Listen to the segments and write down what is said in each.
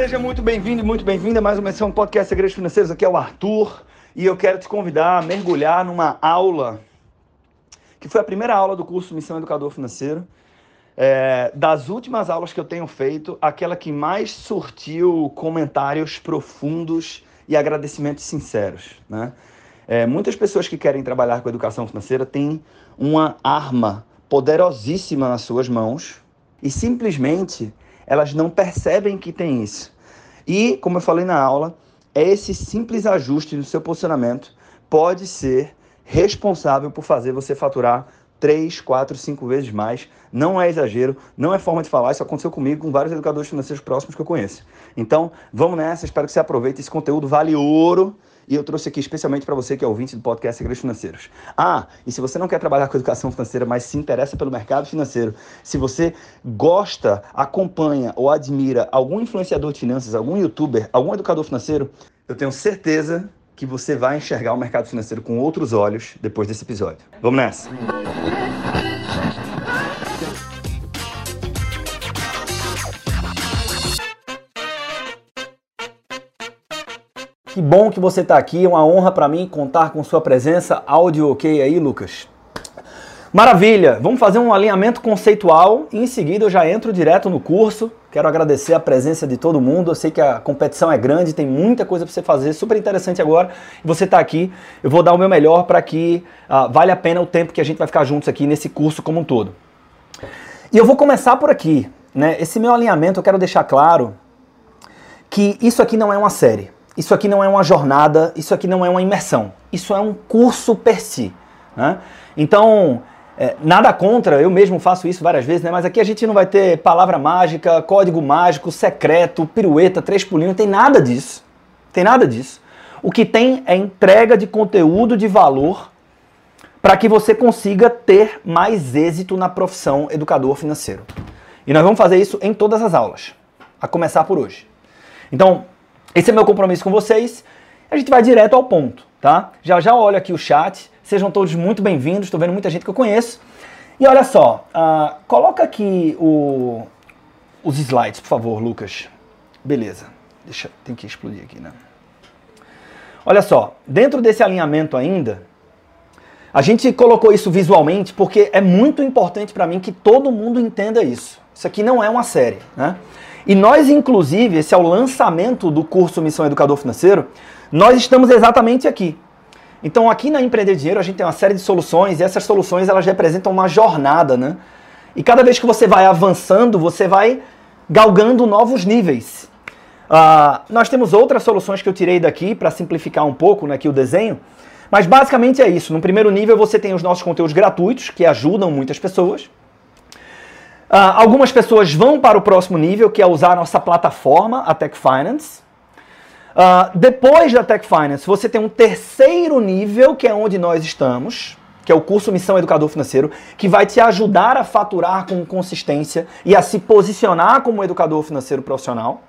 Seja muito bem-vindo e muito bem-vinda a mais uma edição do podcast Segredos Financeiros. Aqui é o Arthur e eu quero te convidar a mergulhar numa aula que foi a primeira aula do curso Missão Educador Financeiro. É, das últimas aulas que eu tenho feito, aquela que mais surtiu comentários profundos e agradecimentos sinceros. Né? É, muitas pessoas que querem trabalhar com educação financeira têm uma arma poderosíssima nas suas mãos e simplesmente elas não percebem que tem isso. E, como eu falei na aula, esse simples ajuste no seu posicionamento pode ser responsável por fazer você faturar três, quatro, cinco vezes mais. Não é exagero, não é forma de falar. Isso aconteceu comigo com vários educadores financeiros próximos que eu conheço. Então, vamos nessa. Espero que você aproveite. Esse conteúdo vale ouro. E eu trouxe aqui especialmente para você que é ouvinte do podcast Segredos Financeiros. Ah, e se você não quer trabalhar com educação financeira, mas se interessa pelo mercado financeiro, se você gosta, acompanha ou admira algum influenciador de finanças, algum youtuber, algum educador financeiro, eu tenho certeza que você vai enxergar o mercado financeiro com outros olhos depois desse episódio. Vamos nessa! Que bom que você está aqui, é uma honra para mim contar com sua presença. Áudio ok aí, Lucas? Maravilha! Vamos fazer um alinhamento conceitual e em seguida eu já entro direto no curso. Quero agradecer a presença de todo mundo. Eu sei que a competição é grande, tem muita coisa para você fazer, super interessante agora. E você está aqui, eu vou dar o meu melhor para que uh, vale a pena o tempo que a gente vai ficar juntos aqui nesse curso como um todo. E eu vou começar por aqui. Né? Esse meu alinhamento eu quero deixar claro que isso aqui não é uma série. Isso aqui não é uma jornada, isso aqui não é uma imersão. Isso é um curso per si. Né? Então, é, nada contra, eu mesmo faço isso várias vezes, né? mas aqui a gente não vai ter palavra mágica, código mágico, secreto, pirueta, três pulinhos, tem nada disso. Tem nada disso. O que tem é entrega de conteúdo de valor para que você consiga ter mais êxito na profissão educador financeiro. E nós vamos fazer isso em todas as aulas, a começar por hoje. Então, esse é meu compromisso com vocês. A gente vai direto ao ponto, tá? Já já olho aqui o chat. Sejam todos muito bem-vindos. Estou vendo muita gente que eu conheço. E olha só, uh, coloca aqui o, os slides, por favor, Lucas. Beleza. Deixa, tem que explodir aqui, né? Olha só, dentro desse alinhamento ainda, a gente colocou isso visualmente porque é muito importante para mim que todo mundo entenda isso. Isso aqui não é uma série, né? E nós, inclusive, esse é o lançamento do curso Missão Educador Financeiro, nós estamos exatamente aqui. Então, aqui na Empreender Dinheiro, a gente tem uma série de soluções, e essas soluções elas representam uma jornada, né? E cada vez que você vai avançando, você vai galgando novos níveis. Uh, nós temos outras soluções que eu tirei daqui para simplificar um pouco né, aqui o desenho, mas basicamente é isso. No primeiro nível, você tem os nossos conteúdos gratuitos, que ajudam muitas pessoas. Uh, algumas pessoas vão para o próximo nível, que é usar a nossa plataforma, a Tech Finance. Uh, depois da Tech Finance, você tem um terceiro nível, que é onde nós estamos, que é o curso Missão Educador Financeiro, que vai te ajudar a faturar com consistência e a se posicionar como educador financeiro profissional.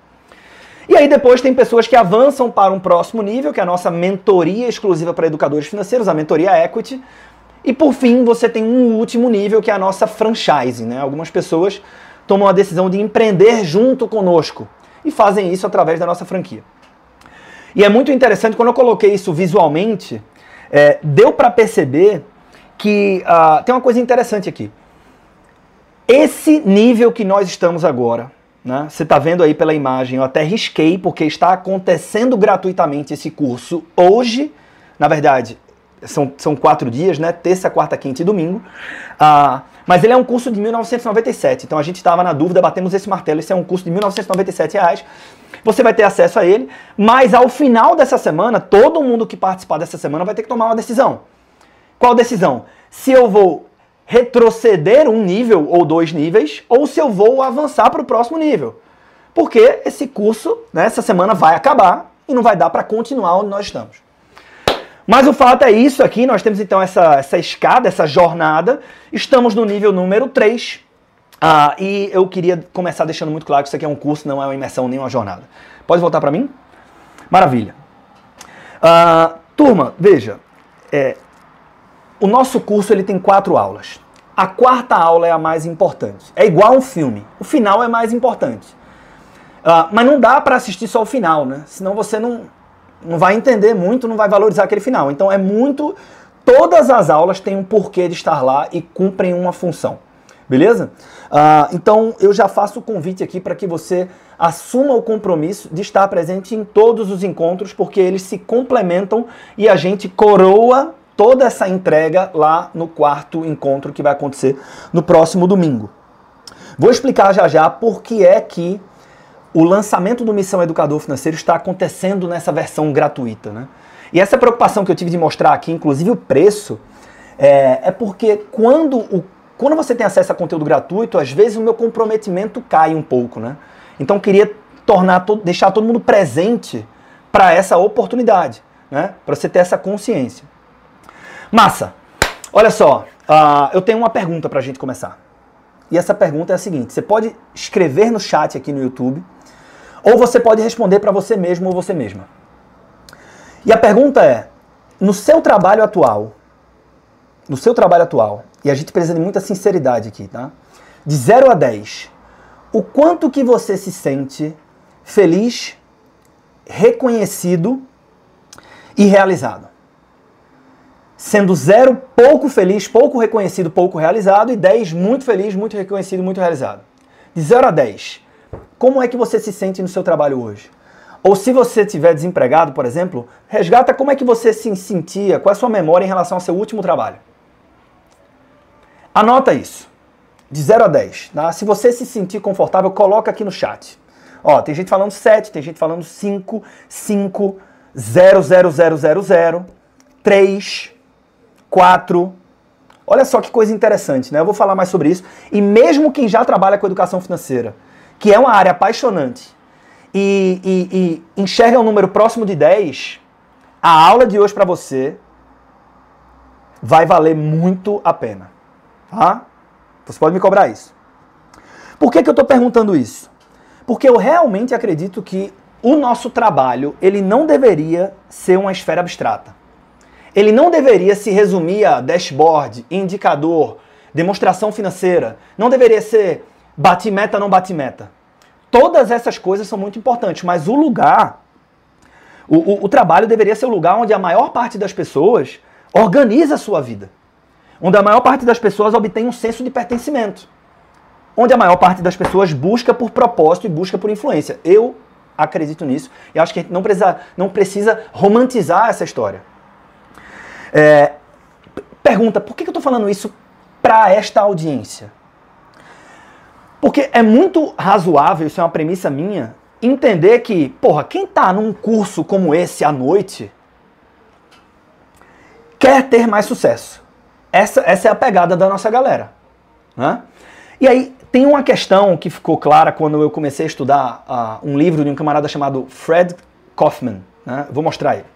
E aí depois tem pessoas que avançam para um próximo nível, que é a nossa mentoria exclusiva para educadores financeiros, a mentoria Equity, e por fim, você tem um último nível que é a nossa franchise. Né? Algumas pessoas tomam a decisão de empreender junto conosco e fazem isso através da nossa franquia. E é muito interessante, quando eu coloquei isso visualmente, é, deu para perceber que uh, tem uma coisa interessante aqui. Esse nível que nós estamos agora, né, você está vendo aí pela imagem, eu até risquei porque está acontecendo gratuitamente esse curso hoje. Na verdade, são, são quatro dias, né? Terça, quarta, quinta e domingo. Ah, mas ele é um curso de 1997. Então a gente estava na dúvida, batemos esse martelo. Esse é um curso de 1997 reais. Você vai ter acesso a ele, mas ao final dessa semana, todo mundo que participar dessa semana vai ter que tomar uma decisão. Qual decisão? Se eu vou retroceder um nível ou dois níveis, ou se eu vou avançar para o próximo nível. Porque esse curso, né, essa semana vai acabar e não vai dar para continuar onde nós estamos. Mas o fato é isso aqui, nós temos então essa, essa escada, essa jornada, estamos no nível número 3. Ah, e eu queria começar deixando muito claro que isso aqui é um curso, não é uma imersão nem uma jornada. Pode voltar para mim? Maravilha. Ah, turma, veja, é, o nosso curso ele tem quatro aulas. A quarta aula é a mais importante. É igual um filme. O final é mais importante. Uh, mas não dá para assistir só o final, né? Senão você não, não vai entender muito, não vai valorizar aquele final. Então é muito. Todas as aulas têm um porquê de estar lá e cumprem uma função. Beleza? Uh, então eu já faço o convite aqui para que você assuma o compromisso de estar presente em todos os encontros, porque eles se complementam e a gente coroa toda essa entrega lá no quarto encontro que vai acontecer no próximo domingo. Vou explicar já já por que é que o lançamento do Missão Educador Financeiro está acontecendo nessa versão gratuita. Né? E essa preocupação que eu tive de mostrar aqui, inclusive o preço, é, é porque quando, o, quando você tem acesso a conteúdo gratuito, às vezes o meu comprometimento cai um pouco. Né? Então queria tornar, deixar todo mundo presente para essa oportunidade, né? para você ter essa consciência. Massa! Olha só, uh, eu tenho uma pergunta para a gente começar. E essa pergunta é a seguinte: você pode escrever no chat aqui no YouTube ou você pode responder para você mesmo ou você mesma. E a pergunta é: no seu trabalho atual, no seu trabalho atual, e a gente precisa de muita sinceridade aqui, tá? De 0 a 10, o quanto que você se sente feliz, reconhecido e realizado? Sendo zero pouco feliz, pouco reconhecido, pouco realizado, e 10 muito feliz, muito reconhecido, muito realizado. De 0 a 10, como é que você se sente no seu trabalho hoje? Ou se você estiver desempregado, por exemplo, resgata como é que você se sentia, qual é a sua memória em relação ao seu último trabalho. Anota isso. De 0 a 10. Tá? Se você se sentir confortável, coloca aqui no chat. Ó, tem gente falando 7, tem gente falando 5, 5, 0, 0, 0, 0, 0, 3, 4. Olha só que coisa interessante, né? Eu vou falar mais sobre isso. E mesmo quem já trabalha com educação financeira, que é uma área apaixonante, e, e, e enxerga um número próximo de 10, a aula de hoje para você vai valer muito a pena. Tá? Você pode me cobrar isso. Por que, que eu estou perguntando isso? Porque eu realmente acredito que o nosso trabalho ele não deveria ser uma esfera abstrata. Ele não deveria se resumir a dashboard, indicador, demonstração financeira. Não deveria ser Bati meta, não bati meta. Todas essas coisas são muito importantes, mas o lugar, o, o, o trabalho deveria ser o lugar onde a maior parte das pessoas organiza a sua vida. Onde a maior parte das pessoas obtém um senso de pertencimento. Onde a maior parte das pessoas busca por propósito e busca por influência. Eu acredito nisso e acho que a gente não precisa, não precisa romantizar essa história. É, pergunta, por que eu estou falando isso para esta audiência? Porque é muito razoável, isso é uma premissa minha, entender que, porra, quem tá num curso como esse à noite quer ter mais sucesso. Essa, essa é a pegada da nossa galera. Né? E aí, tem uma questão que ficou clara quando eu comecei a estudar uh, um livro de um camarada chamado Fred Kaufman. Né? Vou mostrar ele.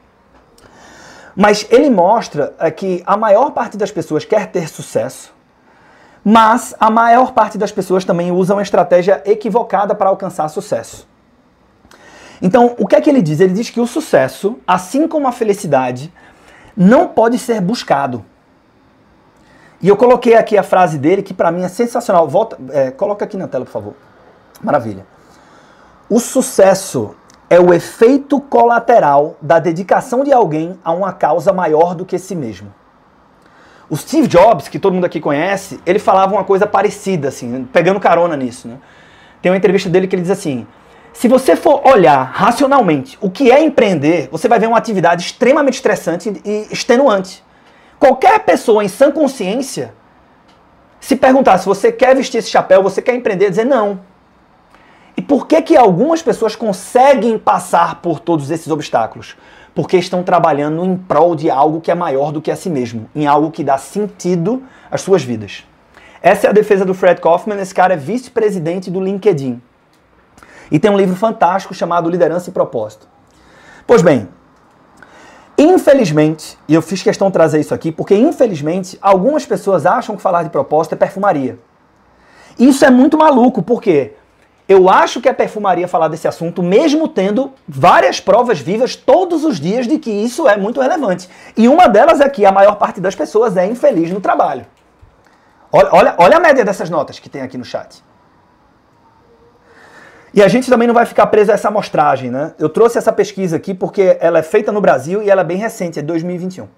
Mas ele mostra uh, que a maior parte das pessoas quer ter sucesso, mas a maior parte das pessoas também usa uma estratégia equivocada para alcançar sucesso. Então, o que é que ele diz? Ele diz que o sucesso, assim como a felicidade, não pode ser buscado. E eu coloquei aqui a frase dele que para mim é sensacional. Volta, é, coloca aqui na tela, por favor. Maravilha. O sucesso é o efeito colateral da dedicação de alguém a uma causa maior do que si mesmo. O Steve Jobs, que todo mundo aqui conhece, ele falava uma coisa parecida, assim, pegando carona nisso. Né? Tem uma entrevista dele que ele diz assim: se você for olhar racionalmente o que é empreender, você vai ver uma atividade extremamente estressante e extenuante. Qualquer pessoa em sã consciência, se perguntar se você quer vestir esse chapéu, você quer empreender, dizer não. E por que que algumas pessoas conseguem passar por todos esses obstáculos? Porque estão trabalhando em prol de algo que é maior do que a si mesmo, em algo que dá sentido às suas vidas. Essa é a defesa do Fred Kaufman, esse cara é vice-presidente do LinkedIn. E tem um livro fantástico chamado Liderança e Propósito. Pois bem, infelizmente, e eu fiz questão de trazer isso aqui, porque infelizmente algumas pessoas acham que falar de propósito é perfumaria. Isso é muito maluco, por quê? Eu acho que é perfumaria falar desse assunto, mesmo tendo várias provas vivas todos os dias de que isso é muito relevante. E uma delas é que a maior parte das pessoas é infeliz no trabalho. Olha, olha, olha a média dessas notas que tem aqui no chat. E a gente também não vai ficar preso a essa amostragem, né? Eu trouxe essa pesquisa aqui porque ela é feita no Brasil e ela é bem recente, é de 2021.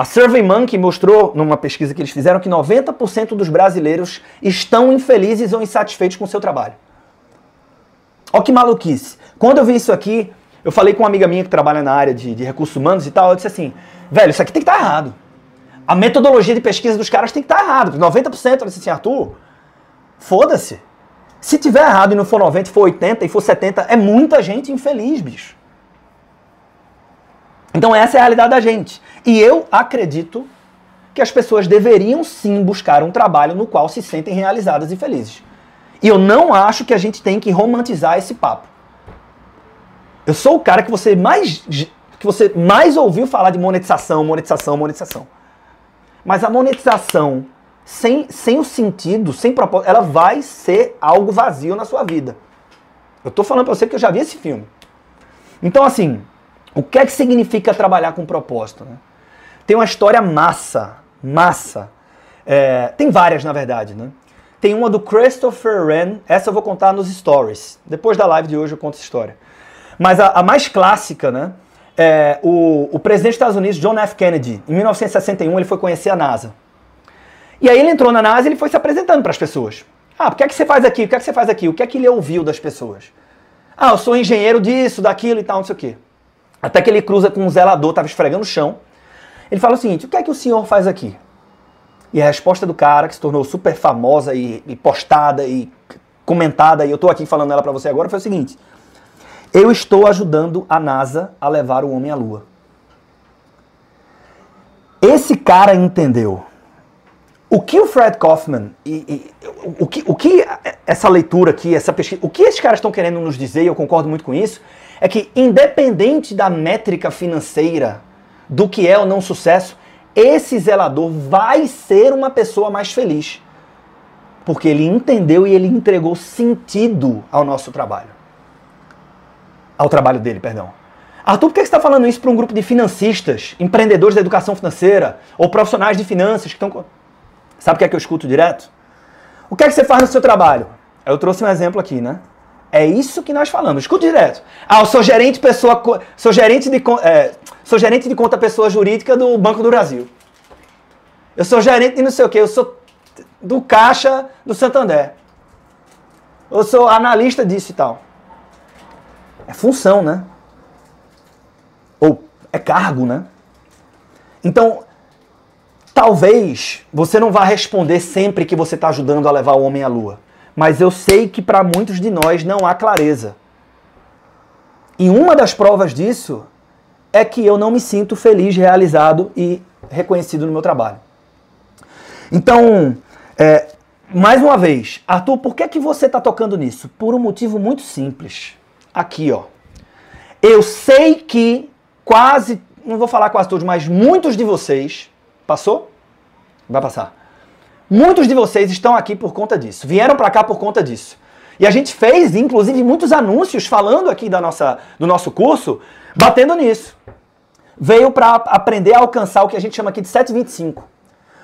A SurveyMonkey mostrou, numa pesquisa que eles fizeram, que 90% dos brasileiros estão infelizes ou insatisfeitos com o seu trabalho. Olha que maluquice. Quando eu vi isso aqui, eu falei com uma amiga minha que trabalha na área de, de recursos humanos e tal, eu disse assim, velho, isso aqui tem que estar tá errado. A metodologia de pesquisa dos caras tem que estar tá errado. 90% eu disse assim, Arthur, foda-se. Se tiver errado e não for 90, for 80 e for 70, é muita gente infeliz, bicho. Então essa é a realidade da gente. E eu acredito que as pessoas deveriam sim buscar um trabalho no qual se sentem realizadas e felizes. E eu não acho que a gente tem que romantizar esse papo. Eu sou o cara que você mais que você mais ouviu falar de monetização, monetização, monetização. Mas a monetização sem, sem o sentido, sem propósito, ela vai ser algo vazio na sua vida. Eu tô falando para você que eu já vi esse filme. Então assim, o que é que significa trabalhar com propósito? Né? Tem uma história massa, massa. É, tem várias, na verdade, né? Tem uma do Christopher Wren, essa eu vou contar nos stories. Depois da live de hoje eu conto essa história. Mas a, a mais clássica, né? É, o, o presidente dos Estados Unidos, John F. Kennedy, em 1961, ele foi conhecer a NASA. E aí ele entrou na NASA e ele foi se apresentando para as pessoas. Ah, o que é que você faz aqui? O que é que você faz aqui? O que é que ele ouviu das pessoas? Ah, eu sou engenheiro disso, daquilo e tal, não sei o quê. Até que ele cruza com um zelador, estava esfregando o chão. Ele fala o seguinte: o que é que o senhor faz aqui? E a resposta do cara, que se tornou super famosa e, e postada e comentada, e eu estou aqui falando ela para você agora, foi o seguinte: eu estou ajudando a NASA a levar o homem à Lua. Esse cara entendeu o que o Fred Kaufman e, e o, que, o que essa leitura aqui, essa pesquisa, o que esses caras estão querendo nos dizer, e eu concordo muito com isso, é que independente da métrica financeira do que é ou não sucesso, esse zelador vai ser uma pessoa mais feliz. Porque ele entendeu e ele entregou sentido ao nosso trabalho. Ao trabalho dele, perdão. Arthur, por que você está falando isso para um grupo de financistas, empreendedores da educação financeira ou profissionais de finanças que estão. Sabe o que é que eu escuto direto? O que é que você faz no seu trabalho? Eu trouxe um exemplo aqui, né? É isso que nós falamos. Escuta direto. Ah, eu sou gerente pessoa, sou gerente de, é, sou gerente de conta pessoa jurídica do Banco do Brasil. Eu sou gerente de não sei o quê. Eu sou do caixa do Santander. Eu sou analista disso e tal. É função, né? Ou é cargo, né? Então, talvez você não vá responder sempre que você está ajudando a levar o homem à lua mas eu sei que para muitos de nós não há clareza. E uma das provas disso é que eu não me sinto feliz, realizado e reconhecido no meu trabalho. Então, é, mais uma vez, Arthur, por que, é que você está tocando nisso? Por um motivo muito simples. Aqui, ó. Eu sei que quase, não vou falar quase todos, mas muitos de vocês. Passou? Vai passar Muitos de vocês estão aqui por conta disso, vieram para cá por conta disso. E a gente fez, inclusive, muitos anúncios falando aqui da nossa, do nosso curso, batendo nisso. Veio para aprender a alcançar o que a gente chama aqui de 725.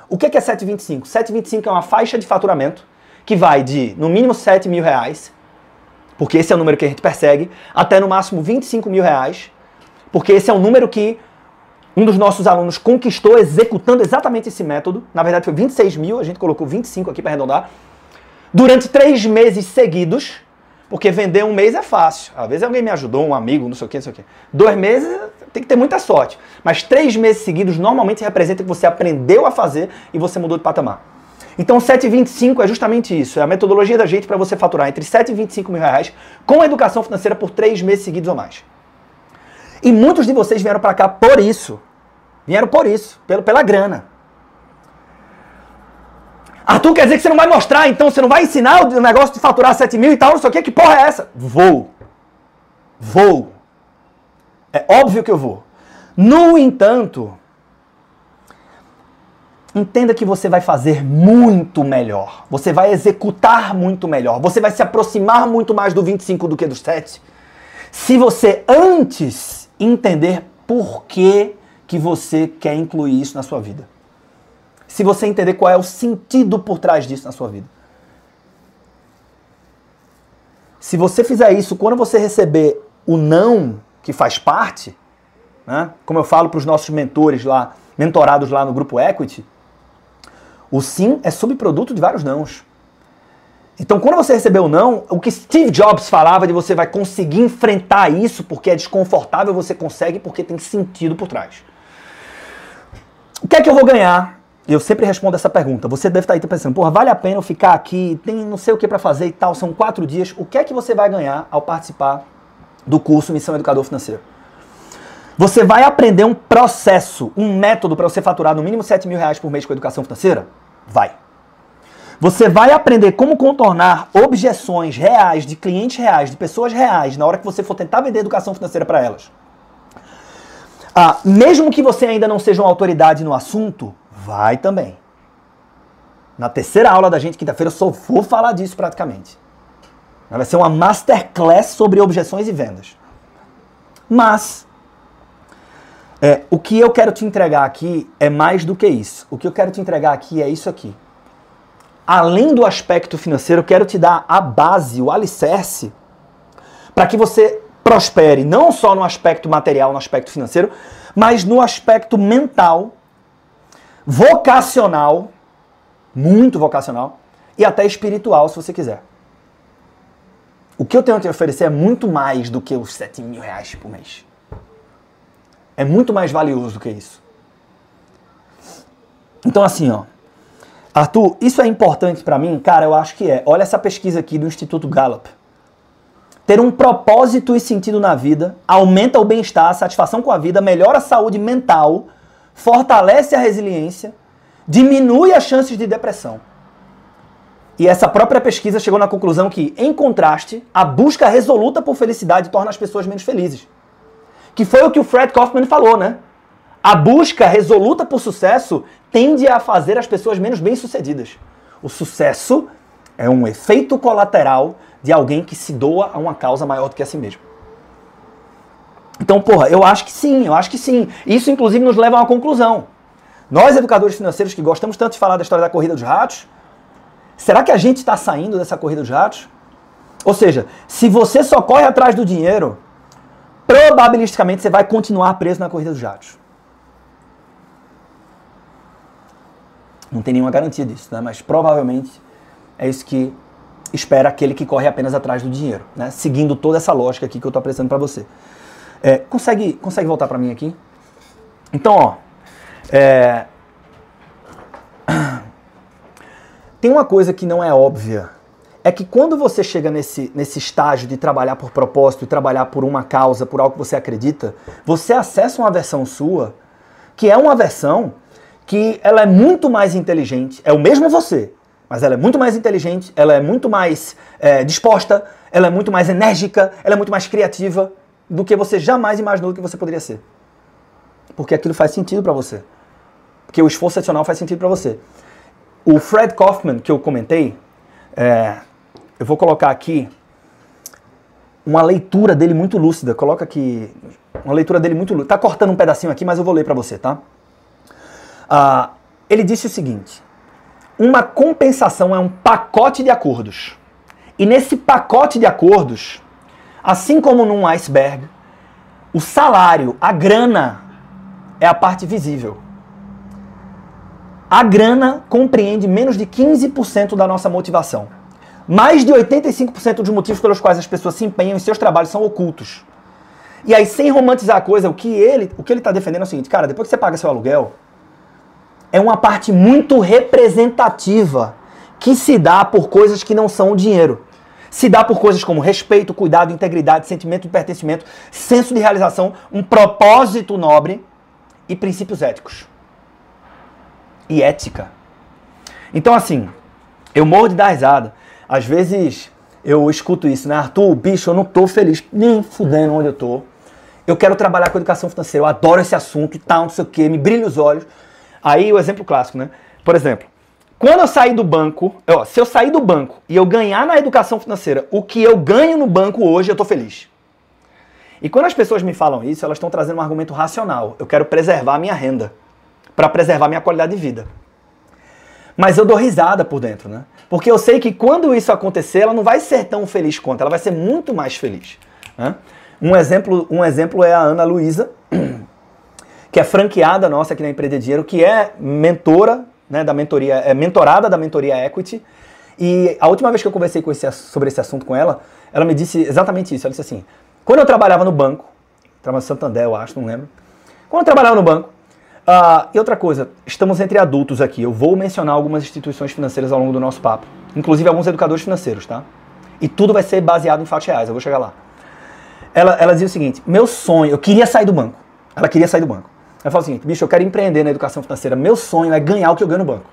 O que é 725? 725 é uma faixa de faturamento que vai de, no mínimo, 7 mil reais, porque esse é o número que a gente persegue, até no máximo 25 mil reais, porque esse é o número que um dos nossos alunos conquistou executando exatamente esse método. Na verdade, foi 26 mil, a gente colocou 25 aqui para arredondar. Durante três meses seguidos, porque vender um mês é fácil. Às vezes alguém me ajudou, um amigo, não sei o que, não sei o que. Dois meses tem que ter muita sorte. Mas três meses seguidos normalmente representa que você aprendeu a fazer e você mudou de patamar. Então 7,25 é justamente isso. É a metodologia da gente para você faturar entre 7 e 25 mil reais com educação financeira por três meses seguidos ou mais. E muitos de vocês vieram para cá por isso. Vieram por isso, pelo, pela grana. Arthur, quer dizer que você não vai mostrar, então você não vai ensinar o negócio de faturar 7 mil e tal, não sei o que, que porra é essa? Vou. Vou. É óbvio que eu vou. No entanto, entenda que você vai fazer muito melhor. Você vai executar muito melhor. Você vai se aproximar muito mais do 25 do que do 7. Se você antes entender por que que você quer incluir isso na sua vida. Se você entender qual é o sentido por trás disso na sua vida. se você fizer isso, quando você receber o não, que faz parte, né? como eu falo para os nossos mentores lá, mentorados lá no grupo Equity, o sim é subproduto de vários nãos. Então, quando você recebeu o não, o que Steve Jobs falava de você vai conseguir enfrentar isso porque é desconfortável, você consegue porque tem sentido por trás. O que é que eu vou ganhar? Eu sempre respondo essa pergunta. Você deve estar aí pensando, porra, vale a pena eu ficar aqui, tem não sei o que para fazer e tal, são quatro dias. O que é que você vai ganhar ao participar do curso Missão Educador Financeiro? Você vai aprender um processo, um método para você faturar no mínimo 7 mil reais por mês com educação financeira? Vai. Você vai aprender como contornar objeções reais de clientes reais, de pessoas reais, na hora que você for tentar vender educação financeira para elas. Ah, mesmo que você ainda não seja uma autoridade no assunto, vai também. Na terceira aula da gente, quinta-feira, eu só vou falar disso praticamente. Vai ser uma masterclass sobre objeções e vendas. Mas, é, o que eu quero te entregar aqui é mais do que isso. O que eu quero te entregar aqui é isso aqui além do aspecto financeiro, eu quero te dar a base, o alicerce, para que você prospere, não só no aspecto material, no aspecto financeiro, mas no aspecto mental, vocacional, muito vocacional, e até espiritual, se você quiser. O que eu tenho a te oferecer é muito mais do que os 7 mil reais por mês. É muito mais valioso do que isso. Então, assim, ó. Arthur, isso é importante para mim? Cara, eu acho que é. Olha essa pesquisa aqui do Instituto Gallup. Ter um propósito e sentido na vida aumenta o bem-estar, a satisfação com a vida, melhora a saúde mental, fortalece a resiliência, diminui as chances de depressão. E essa própria pesquisa chegou na conclusão que, em contraste, a busca resoluta por felicidade torna as pessoas menos felizes. Que foi o que o Fred Kaufman falou, né? A busca resoluta por sucesso tende a fazer as pessoas menos bem-sucedidas. O sucesso é um efeito colateral de alguém que se doa a uma causa maior do que a si mesmo. Então, porra, eu acho que sim, eu acho que sim. Isso, inclusive, nos leva a uma conclusão. Nós, educadores financeiros que gostamos tanto de falar da história da corrida dos ratos, será que a gente está saindo dessa corrida dos ratos? Ou seja, se você só corre atrás do dinheiro, probabilisticamente você vai continuar preso na corrida dos ratos. Não tem nenhuma garantia disso, né? mas provavelmente é isso que espera aquele que corre apenas atrás do dinheiro, né? seguindo toda essa lógica aqui que eu estou apresentando para você. É, consegue, consegue voltar para mim aqui? Então, ó, é... tem uma coisa que não é óbvia. É que quando você chega nesse, nesse estágio de trabalhar por propósito, de trabalhar por uma causa, por algo que você acredita, você acessa uma versão sua que é uma versão que ela é muito mais inteligente, é o mesmo você, mas ela é muito mais inteligente, ela é muito mais é, disposta, ela é muito mais enérgica, ela é muito mais criativa do que você jamais imaginou que você poderia ser. Porque aquilo faz sentido para você. Porque o esforço adicional faz sentido para você. O Fred Kaufman, que eu comentei, é, eu vou colocar aqui uma leitura dele muito lúcida. Coloca aqui uma leitura dele muito lúcida. Tá cortando um pedacinho aqui, mas eu vou ler para você, tá? Uh, ele disse o seguinte: uma compensação é um pacote de acordos. E nesse pacote de acordos, assim como num iceberg, o salário, a grana, é a parte visível. A grana compreende menos de 15% da nossa motivação. Mais de 85% dos motivos pelos quais as pessoas se empenham em seus trabalhos são ocultos. E aí, sem romantizar a coisa, o que ele o que ele está defendendo é o seguinte, cara, depois que você paga seu aluguel, é uma parte muito representativa que se dá por coisas que não são o dinheiro. Se dá por coisas como respeito, cuidado, integridade, sentimento de pertencimento, senso de realização, um propósito nobre e princípios éticos. E ética. Então, assim, eu morro de dar risada. Às vezes eu escuto isso, né? Arthur, bicho, eu não tô feliz nem fudendo onde eu tô. Eu quero trabalhar com educação financeira, eu adoro esse assunto e tal, não sei o quê, me brilha os olhos. Aí o exemplo clássico, né? Por exemplo, quando eu sair do banco, ó, se eu sair do banco e eu ganhar na educação financeira o que eu ganho no banco hoje, eu tô feliz. E quando as pessoas me falam isso, elas estão trazendo um argumento racional. Eu quero preservar a minha renda para preservar minha qualidade de vida. Mas eu dou risada por dentro, né? Porque eu sei que quando isso acontecer, ela não vai ser tão feliz quanto, ela vai ser muito mais feliz. Né? Um, exemplo, um exemplo é a Ana Luísa, que é franqueada nossa aqui na Empreender Dinheiro, que é mentora né, da mentoria, é mentorada da mentoria Equity. E a última vez que eu conversei com esse, sobre esse assunto com ela, ela me disse exatamente isso. Ela disse assim: quando eu trabalhava no banco, trabalhava no Santander, eu acho, não lembro. Quando eu trabalhava no banco, Uh, e outra coisa, estamos entre adultos aqui. Eu vou mencionar algumas instituições financeiras ao longo do nosso papo, inclusive alguns educadores financeiros, tá? E tudo vai ser baseado em fatos reais, eu vou chegar lá. Ela, ela dizia o seguinte: meu sonho, eu queria sair do banco. Ela queria sair do banco. Ela falou o seguinte: bicho, eu quero empreender na educação financeira. Meu sonho é ganhar o que eu ganho no banco.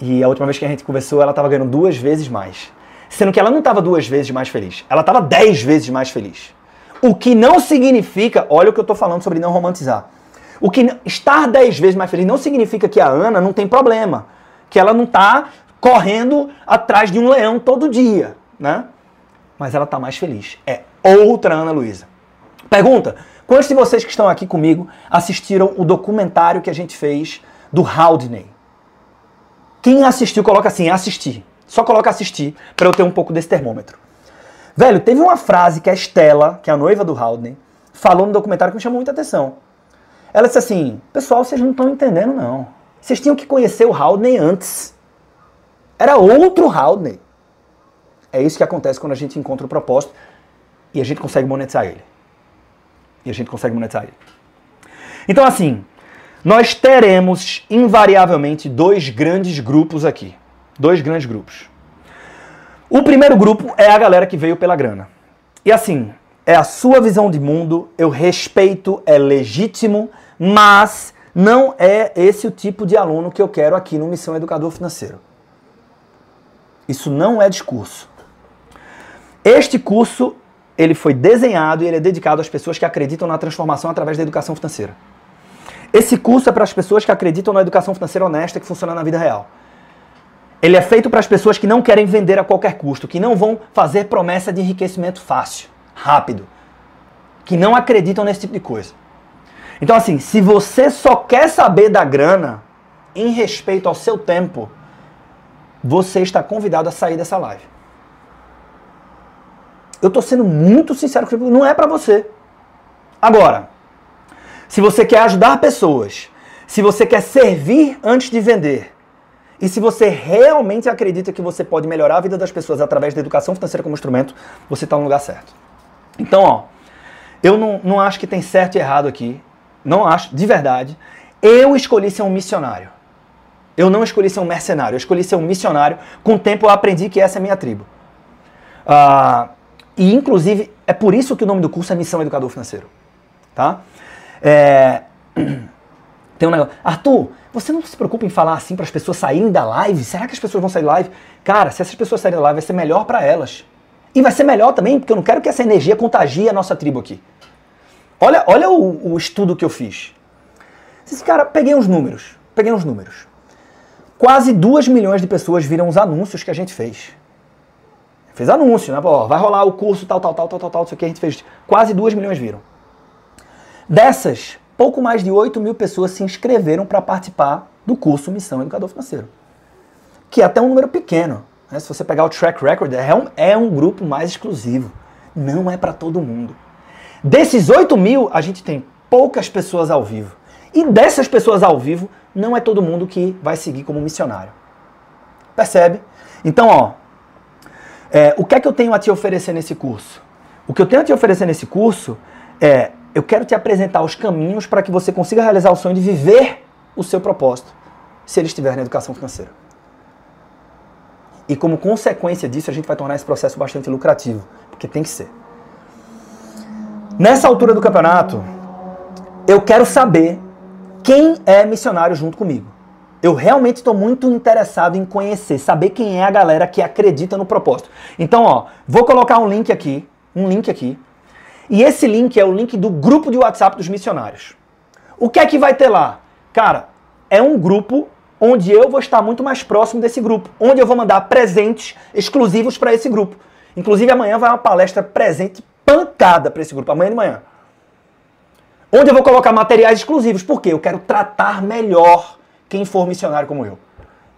E a última vez que a gente conversou, ela estava ganhando duas vezes mais. Sendo que ela não estava duas vezes mais feliz, ela estava dez vezes mais feliz. O que não significa, olha o que eu estou falando sobre não romantizar o que estar dez vezes mais feliz não significa que a Ana não tem problema, que ela não está correndo atrás de um leão todo dia, né? Mas ela está mais feliz. É outra Ana Luísa. Pergunta: quantos de vocês que estão aqui comigo assistiram o documentário que a gente fez do Haldney? Quem assistiu, coloca assim, assistir. Só coloca assistir para eu ter um pouco desse termômetro. Velho, teve uma frase que a Estela, que é a noiva do Haldney, falou no documentário que me chamou muita atenção. Ela disse assim: Pessoal, vocês não estão entendendo, não. Vocês tinham que conhecer o Haldney antes. Era outro Haldney. É isso que acontece quando a gente encontra o propósito e a gente consegue monetizar ele. E a gente consegue monetizar ele. Então, assim, nós teremos invariavelmente dois grandes grupos aqui. Dois grandes grupos. O primeiro grupo é a galera que veio pela grana. E assim, é a sua visão de mundo, eu respeito, é legítimo, mas não é esse o tipo de aluno que eu quero aqui no Missão Educador Financeiro. Isso não é discurso. Este curso, ele foi desenhado e ele é dedicado às pessoas que acreditam na transformação através da educação financeira. Esse curso é para as pessoas que acreditam na educação financeira honesta que funciona na vida real. Ele é feito para as pessoas que não querem vender a qualquer custo, que não vão fazer promessa de enriquecimento fácil rápido, que não acreditam nesse tipo de coisa. Então, assim, se você só quer saber da grana em respeito ao seu tempo, você está convidado a sair dessa live. Eu estou sendo muito sincero com você, não é para você. Agora, se você quer ajudar pessoas, se você quer servir antes de vender, e se você realmente acredita que você pode melhorar a vida das pessoas através da educação financeira como instrumento, você está no lugar certo. Então, ó, eu não, não acho que tem certo e errado aqui. Não acho, de verdade. Eu escolhi ser um missionário. Eu não escolhi ser um mercenário, eu escolhi ser um missionário. Com o tempo eu aprendi que essa é a minha tribo. Uh, e, inclusive, é por isso que o nome do curso é Missão Educador Financeiro. Tá? É... Tem um negócio. Arthur, você não se preocupa em falar assim para as pessoas saírem da live? Será que as pessoas vão sair da live? Cara, se essas pessoas saírem da live, vai ser melhor para elas. E vai ser melhor também, porque eu não quero que essa energia contagie a nossa tribo aqui. Olha, olha o, o estudo que eu fiz. Esse cara, peguei uns números. Peguei uns números. Quase 2 milhões de pessoas viram os anúncios que a gente fez. Fez anúncio, né? Pô, vai rolar o curso tal, tal, tal, tal, tal, tal, isso aqui a gente fez. Quase 2 milhões viram. Dessas, pouco mais de 8 mil pessoas se inscreveram para participar do curso Missão Educador Financeiro. Que é até um número pequeno. Né? Se você pegar o track record, é um, é um grupo mais exclusivo. Não é para todo mundo. Desses 8 mil, a gente tem poucas pessoas ao vivo. E dessas pessoas ao vivo, não é todo mundo que vai seguir como missionário. Percebe? Então, ó, é, o que é que eu tenho a te oferecer nesse curso? O que eu tenho a te oferecer nesse curso é, eu quero te apresentar os caminhos para que você consiga realizar o sonho de viver o seu propósito, se ele estiver na educação financeira. E como consequência disso, a gente vai tornar esse processo bastante lucrativo, porque tem que ser. Nessa altura do campeonato, eu quero saber quem é missionário junto comigo. Eu realmente estou muito interessado em conhecer, saber quem é a galera que acredita no propósito. Então, ó, vou colocar um link aqui, um link aqui. E esse link é o link do grupo de WhatsApp dos missionários. O que é que vai ter lá? Cara, é um grupo onde eu vou estar muito mais próximo desse grupo, onde eu vou mandar presentes exclusivos para esse grupo. Inclusive amanhã vai uma palestra presente pancada para esse grupo, amanhã de manhã. Onde eu vou colocar materiais exclusivos, porque eu quero tratar melhor quem for missionário como eu.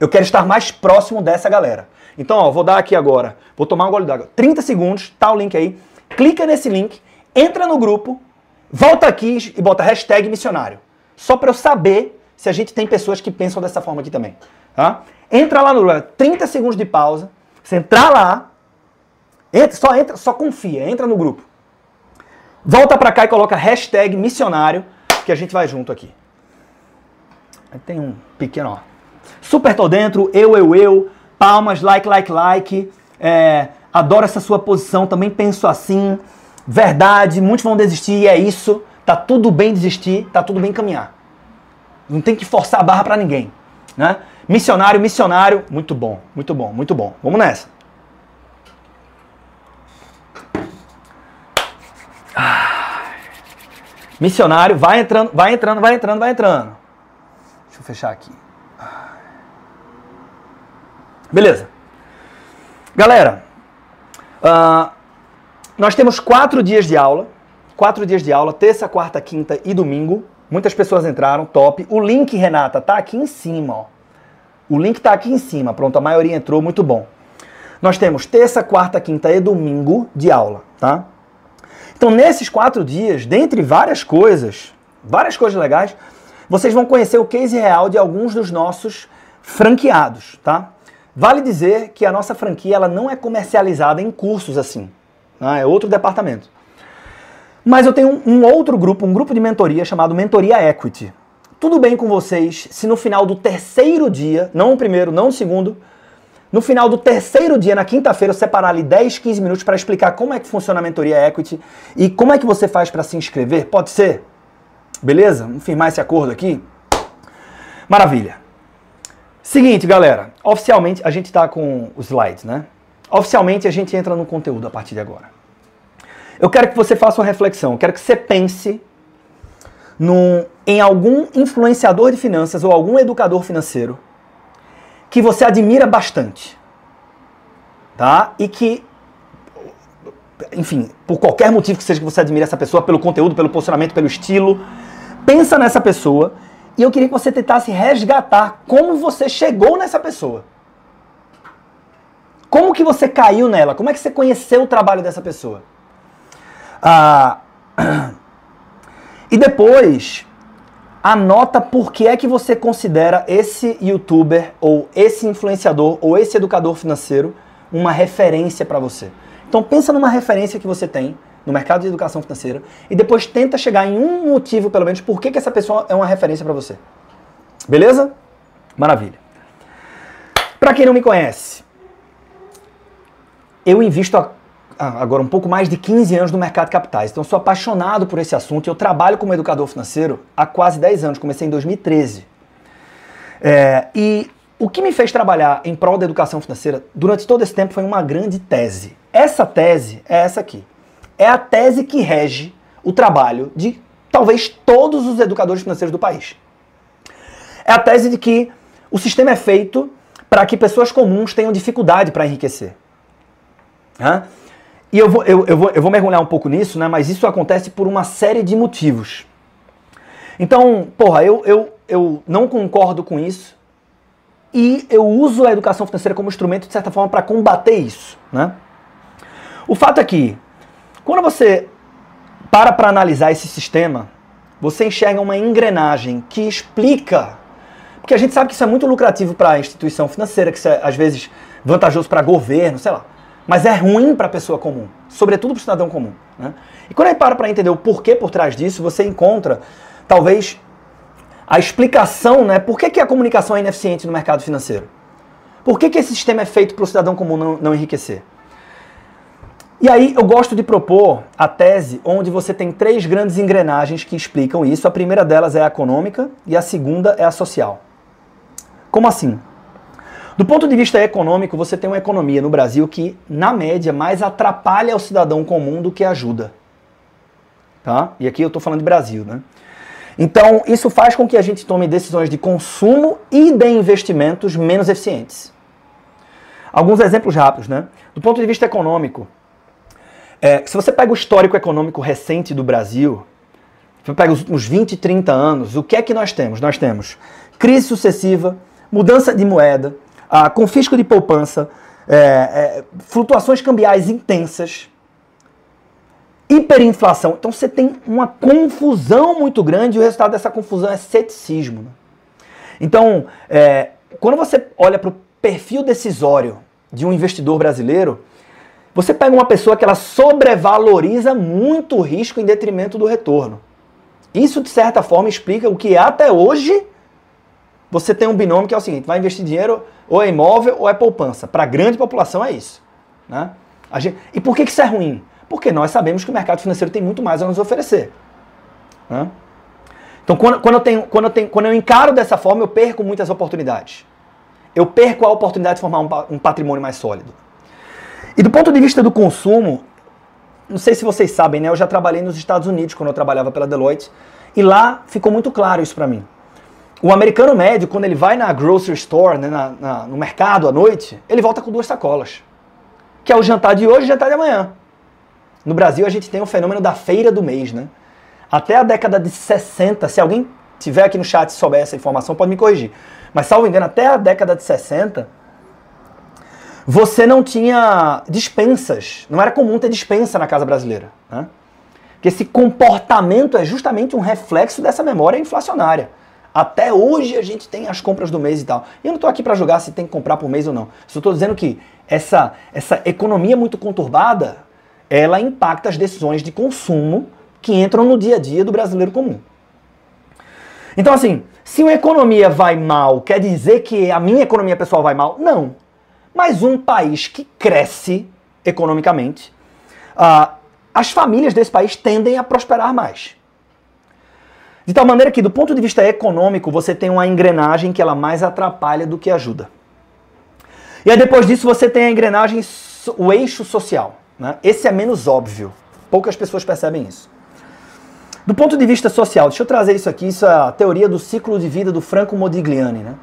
Eu quero estar mais próximo dessa galera. Então, ó, vou dar aqui agora, vou tomar um gole d'água. 30 segundos, tá o link aí. Clica nesse link, entra no grupo, volta aqui e bota hashtag missionário. Só para eu saber se a gente tem pessoas que pensam dessa forma aqui também. Tá? Entra lá no grupo, 30 segundos de pausa. Você entrar lá, entra, só entra, só confia, entra no grupo. Volta para cá e coloca hashtag missionário, que a gente vai junto aqui. Tem um pequeno, ó. Super tô dentro, eu, eu, eu. Palmas, like, like, like. É, adoro essa sua posição, também penso assim. Verdade, muitos vão desistir e é isso. Tá tudo bem desistir, tá tudo bem caminhar. Não tem que forçar a barra para ninguém, né? Missionário, missionário, muito bom, muito bom, muito bom. Vamos nessa. Missionário, vai entrando, vai entrando, vai entrando, vai entrando. Deixa eu fechar aqui. Beleza. Galera, uh, nós temos quatro dias de aula. Quatro dias de aula, terça, quarta, quinta e domingo. Muitas pessoas entraram, top. O link, Renata, tá aqui em cima, ó. O link tá aqui em cima. Pronto, a maioria entrou, muito bom. Nós temos terça, quarta, quinta e domingo de aula, tá? Então, nesses quatro dias, dentre várias coisas, várias coisas legais, vocês vão conhecer o case real de alguns dos nossos franqueados, tá? Vale dizer que a nossa franquia ela não é comercializada em cursos assim, tá? é outro departamento. Mas eu tenho um outro grupo, um grupo de mentoria chamado Mentoria Equity. Tudo bem com vocês se no final do terceiro dia, não o primeiro, não o segundo, no final do terceiro dia, na quinta-feira, eu separar ali 10, 15 minutos para explicar como é que funciona a mentoria Equity e como é que você faz para se inscrever. Pode ser? Beleza? Vamos firmar esse acordo aqui? Maravilha. Seguinte, galera. Oficialmente, a gente está com os slides, né? Oficialmente, a gente entra no conteúdo a partir de agora. Eu quero que você faça uma reflexão. Eu quero que você pense num, em algum influenciador de finanças ou algum educador financeiro que você admira bastante, tá? E que, enfim, por qualquer motivo que seja que você admire essa pessoa, pelo conteúdo, pelo posicionamento, pelo estilo, pensa nessa pessoa e eu queria que você tentasse resgatar como você chegou nessa pessoa. Como que você caiu nela? Como é que você conheceu o trabalho dessa pessoa? Ah, e depois, anota por que é que você considera esse youtuber ou esse influenciador ou esse educador financeiro uma referência para você. Então pensa numa referência que você tem no mercado de educação financeira e depois tenta chegar em um motivo, pelo menos, por que, que essa pessoa é uma referência para você. Beleza? Maravilha. Para quem não me conhece, eu invisto a agora um pouco mais de 15 anos no mercado de capitais. Então sou apaixonado por esse assunto e eu trabalho como educador financeiro há quase 10 anos, comecei em 2013. É, e o que me fez trabalhar em prol da educação financeira durante todo esse tempo foi uma grande tese. Essa tese é essa aqui. É a tese que rege o trabalho de talvez todos os educadores financeiros do país. É a tese de que o sistema é feito para que pessoas comuns tenham dificuldade para enriquecer. Hã? E eu vou, eu, eu, vou, eu vou mergulhar um pouco nisso, né? Mas isso acontece por uma série de motivos. Então, porra, eu, eu, eu não concordo com isso e eu uso a educação financeira como instrumento, de certa forma, para combater isso, né? O fato é que, quando você para para analisar esse sistema, você enxerga uma engrenagem que explica. Porque a gente sabe que isso é muito lucrativo para a instituição financeira, que isso é, às vezes, vantajoso para governo, sei lá mas é ruim para a pessoa comum, sobretudo para o cidadão comum. Né? E quando a gente para para entender o porquê por trás disso, você encontra, talvez, a explicação, né? Por que, que a comunicação é ineficiente no mercado financeiro? Por que, que esse sistema é feito para o cidadão comum não, não enriquecer? E aí eu gosto de propor a tese onde você tem três grandes engrenagens que explicam isso. A primeira delas é a econômica e a segunda é a social. Como assim? Do ponto de vista econômico, você tem uma economia no Brasil que, na média, mais atrapalha o cidadão comum do que ajuda. Tá? E aqui eu estou falando de Brasil, né? Então, isso faz com que a gente tome decisões de consumo e de investimentos menos eficientes. Alguns exemplos rápidos, né? Do ponto de vista econômico, é, se você pega o histórico econômico recente do Brasil, você pega os últimos 20, 30 anos, o que é que nós temos? Nós temos crise sucessiva, mudança de moeda, a confisco de poupança, é, é, flutuações cambiais intensas, hiperinflação. Então você tem uma confusão muito grande e o resultado dessa confusão é ceticismo. Né? Então, é, quando você olha para o perfil decisório de um investidor brasileiro, você pega uma pessoa que ela sobrevaloriza muito o risco em detrimento do retorno. Isso, de certa forma, explica o que até hoje você tem um binômio que é o seguinte: vai investir dinheiro ou é imóvel ou é poupança. Para a grande população é isso. Né? Gente, e por que isso é ruim? Porque nós sabemos que o mercado financeiro tem muito mais a nos oferecer. Né? Então, quando, quando, eu tenho, quando, eu tenho, quando eu encaro dessa forma, eu perco muitas oportunidades. Eu perco a oportunidade de formar um, um patrimônio mais sólido. E do ponto de vista do consumo, não sei se vocês sabem, né? Eu já trabalhei nos Estados Unidos quando eu trabalhava pela Deloitte. E lá ficou muito claro isso para mim. O americano médio, quando ele vai na grocery store, né, na, na, no mercado à noite, ele volta com duas sacolas. Que é o jantar de hoje e o jantar de amanhã. No Brasil, a gente tem o fenômeno da feira do mês, né? Até a década de 60, se alguém tiver aqui no chat e souber essa informação, pode me corrigir. Mas, salvo engano, até a década de 60, você não tinha dispensas. Não era comum ter dispensa na casa brasileira. Né? Que esse comportamento é justamente um reflexo dessa memória inflacionária. Até hoje a gente tem as compras do mês e tal. E eu não estou aqui para julgar se tem que comprar por mês ou não. Só estou dizendo que essa, essa economia muito conturbada, ela impacta as decisões de consumo que entram no dia a dia do brasileiro comum. Então, assim, se uma economia vai mal, quer dizer que a minha economia pessoal vai mal? Não. Mas um país que cresce economicamente, uh, as famílias desse país tendem a prosperar mais. De tal maneira que, do ponto de vista econômico, você tem uma engrenagem que ela mais atrapalha do que ajuda. E aí depois disso você tem a engrenagem, o eixo social. Né? Esse é menos óbvio. Poucas pessoas percebem isso. Do ponto de vista social, deixa eu trazer isso aqui, isso é a teoria do ciclo de vida do Franco Modigliani. Né?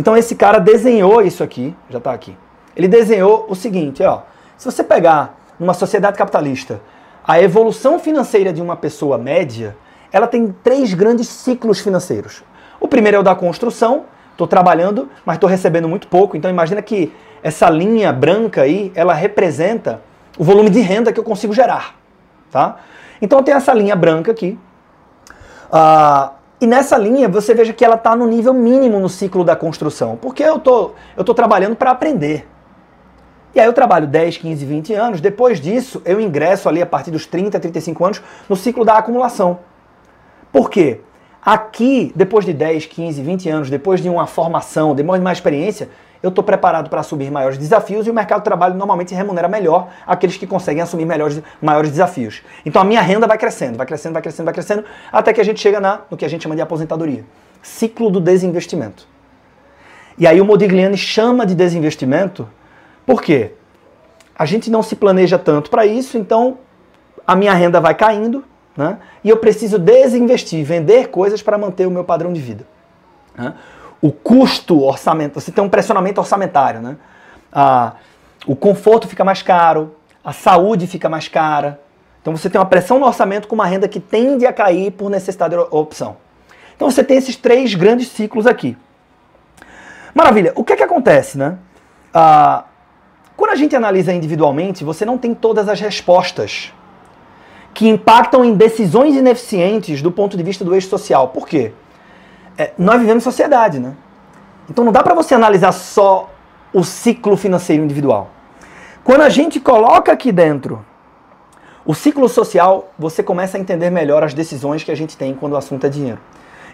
Então esse cara desenhou isso aqui, já está aqui. Ele desenhou o seguinte, ó, se você pegar numa sociedade capitalista a evolução financeira de uma pessoa média, ela tem três grandes ciclos financeiros. O primeiro é o da construção, estou trabalhando, mas estou recebendo muito pouco, então imagina que essa linha branca aí, ela representa o volume de renda que eu consigo gerar, tá? Então tem essa linha branca aqui, uh, e nessa linha você veja que ela está no nível mínimo no ciclo da construção, porque eu tô, eu tô trabalhando para aprender. E aí eu trabalho 10, 15, 20 anos, depois disso eu ingresso ali a partir dos 30, 35 anos no ciclo da acumulação. Por quê? Aqui, depois de 10, 15, 20 anos, depois de uma formação, depois de mais experiência, eu estou preparado para assumir maiores desafios e o mercado de trabalho normalmente remunera melhor aqueles que conseguem assumir melhores, maiores desafios. Então a minha renda vai crescendo, vai crescendo, vai crescendo, vai crescendo, até que a gente chega na, no que a gente chama de aposentadoria. Ciclo do desinvestimento. E aí o Modigliani chama de desinvestimento por quê? A gente não se planeja tanto para isso, então a minha renda vai caindo, né? E eu preciso desinvestir, vender coisas para manter o meu padrão de vida. Né? O custo orçamento, você tem um pressionamento orçamentário, né? Ah, o conforto fica mais caro, a saúde fica mais cara. Então você tem uma pressão no orçamento com uma renda que tende a cair por necessidade ou opção. Então você tem esses três grandes ciclos aqui. Maravilha. O que é que acontece, né? Ah, quando a gente analisa individualmente, você não tem todas as respostas que impactam em decisões ineficientes do ponto de vista do eixo social. Por quê? É, nós vivemos em sociedade, né? Então não dá para você analisar só o ciclo financeiro individual. Quando a gente coloca aqui dentro o ciclo social, você começa a entender melhor as decisões que a gente tem quando o assunto é dinheiro.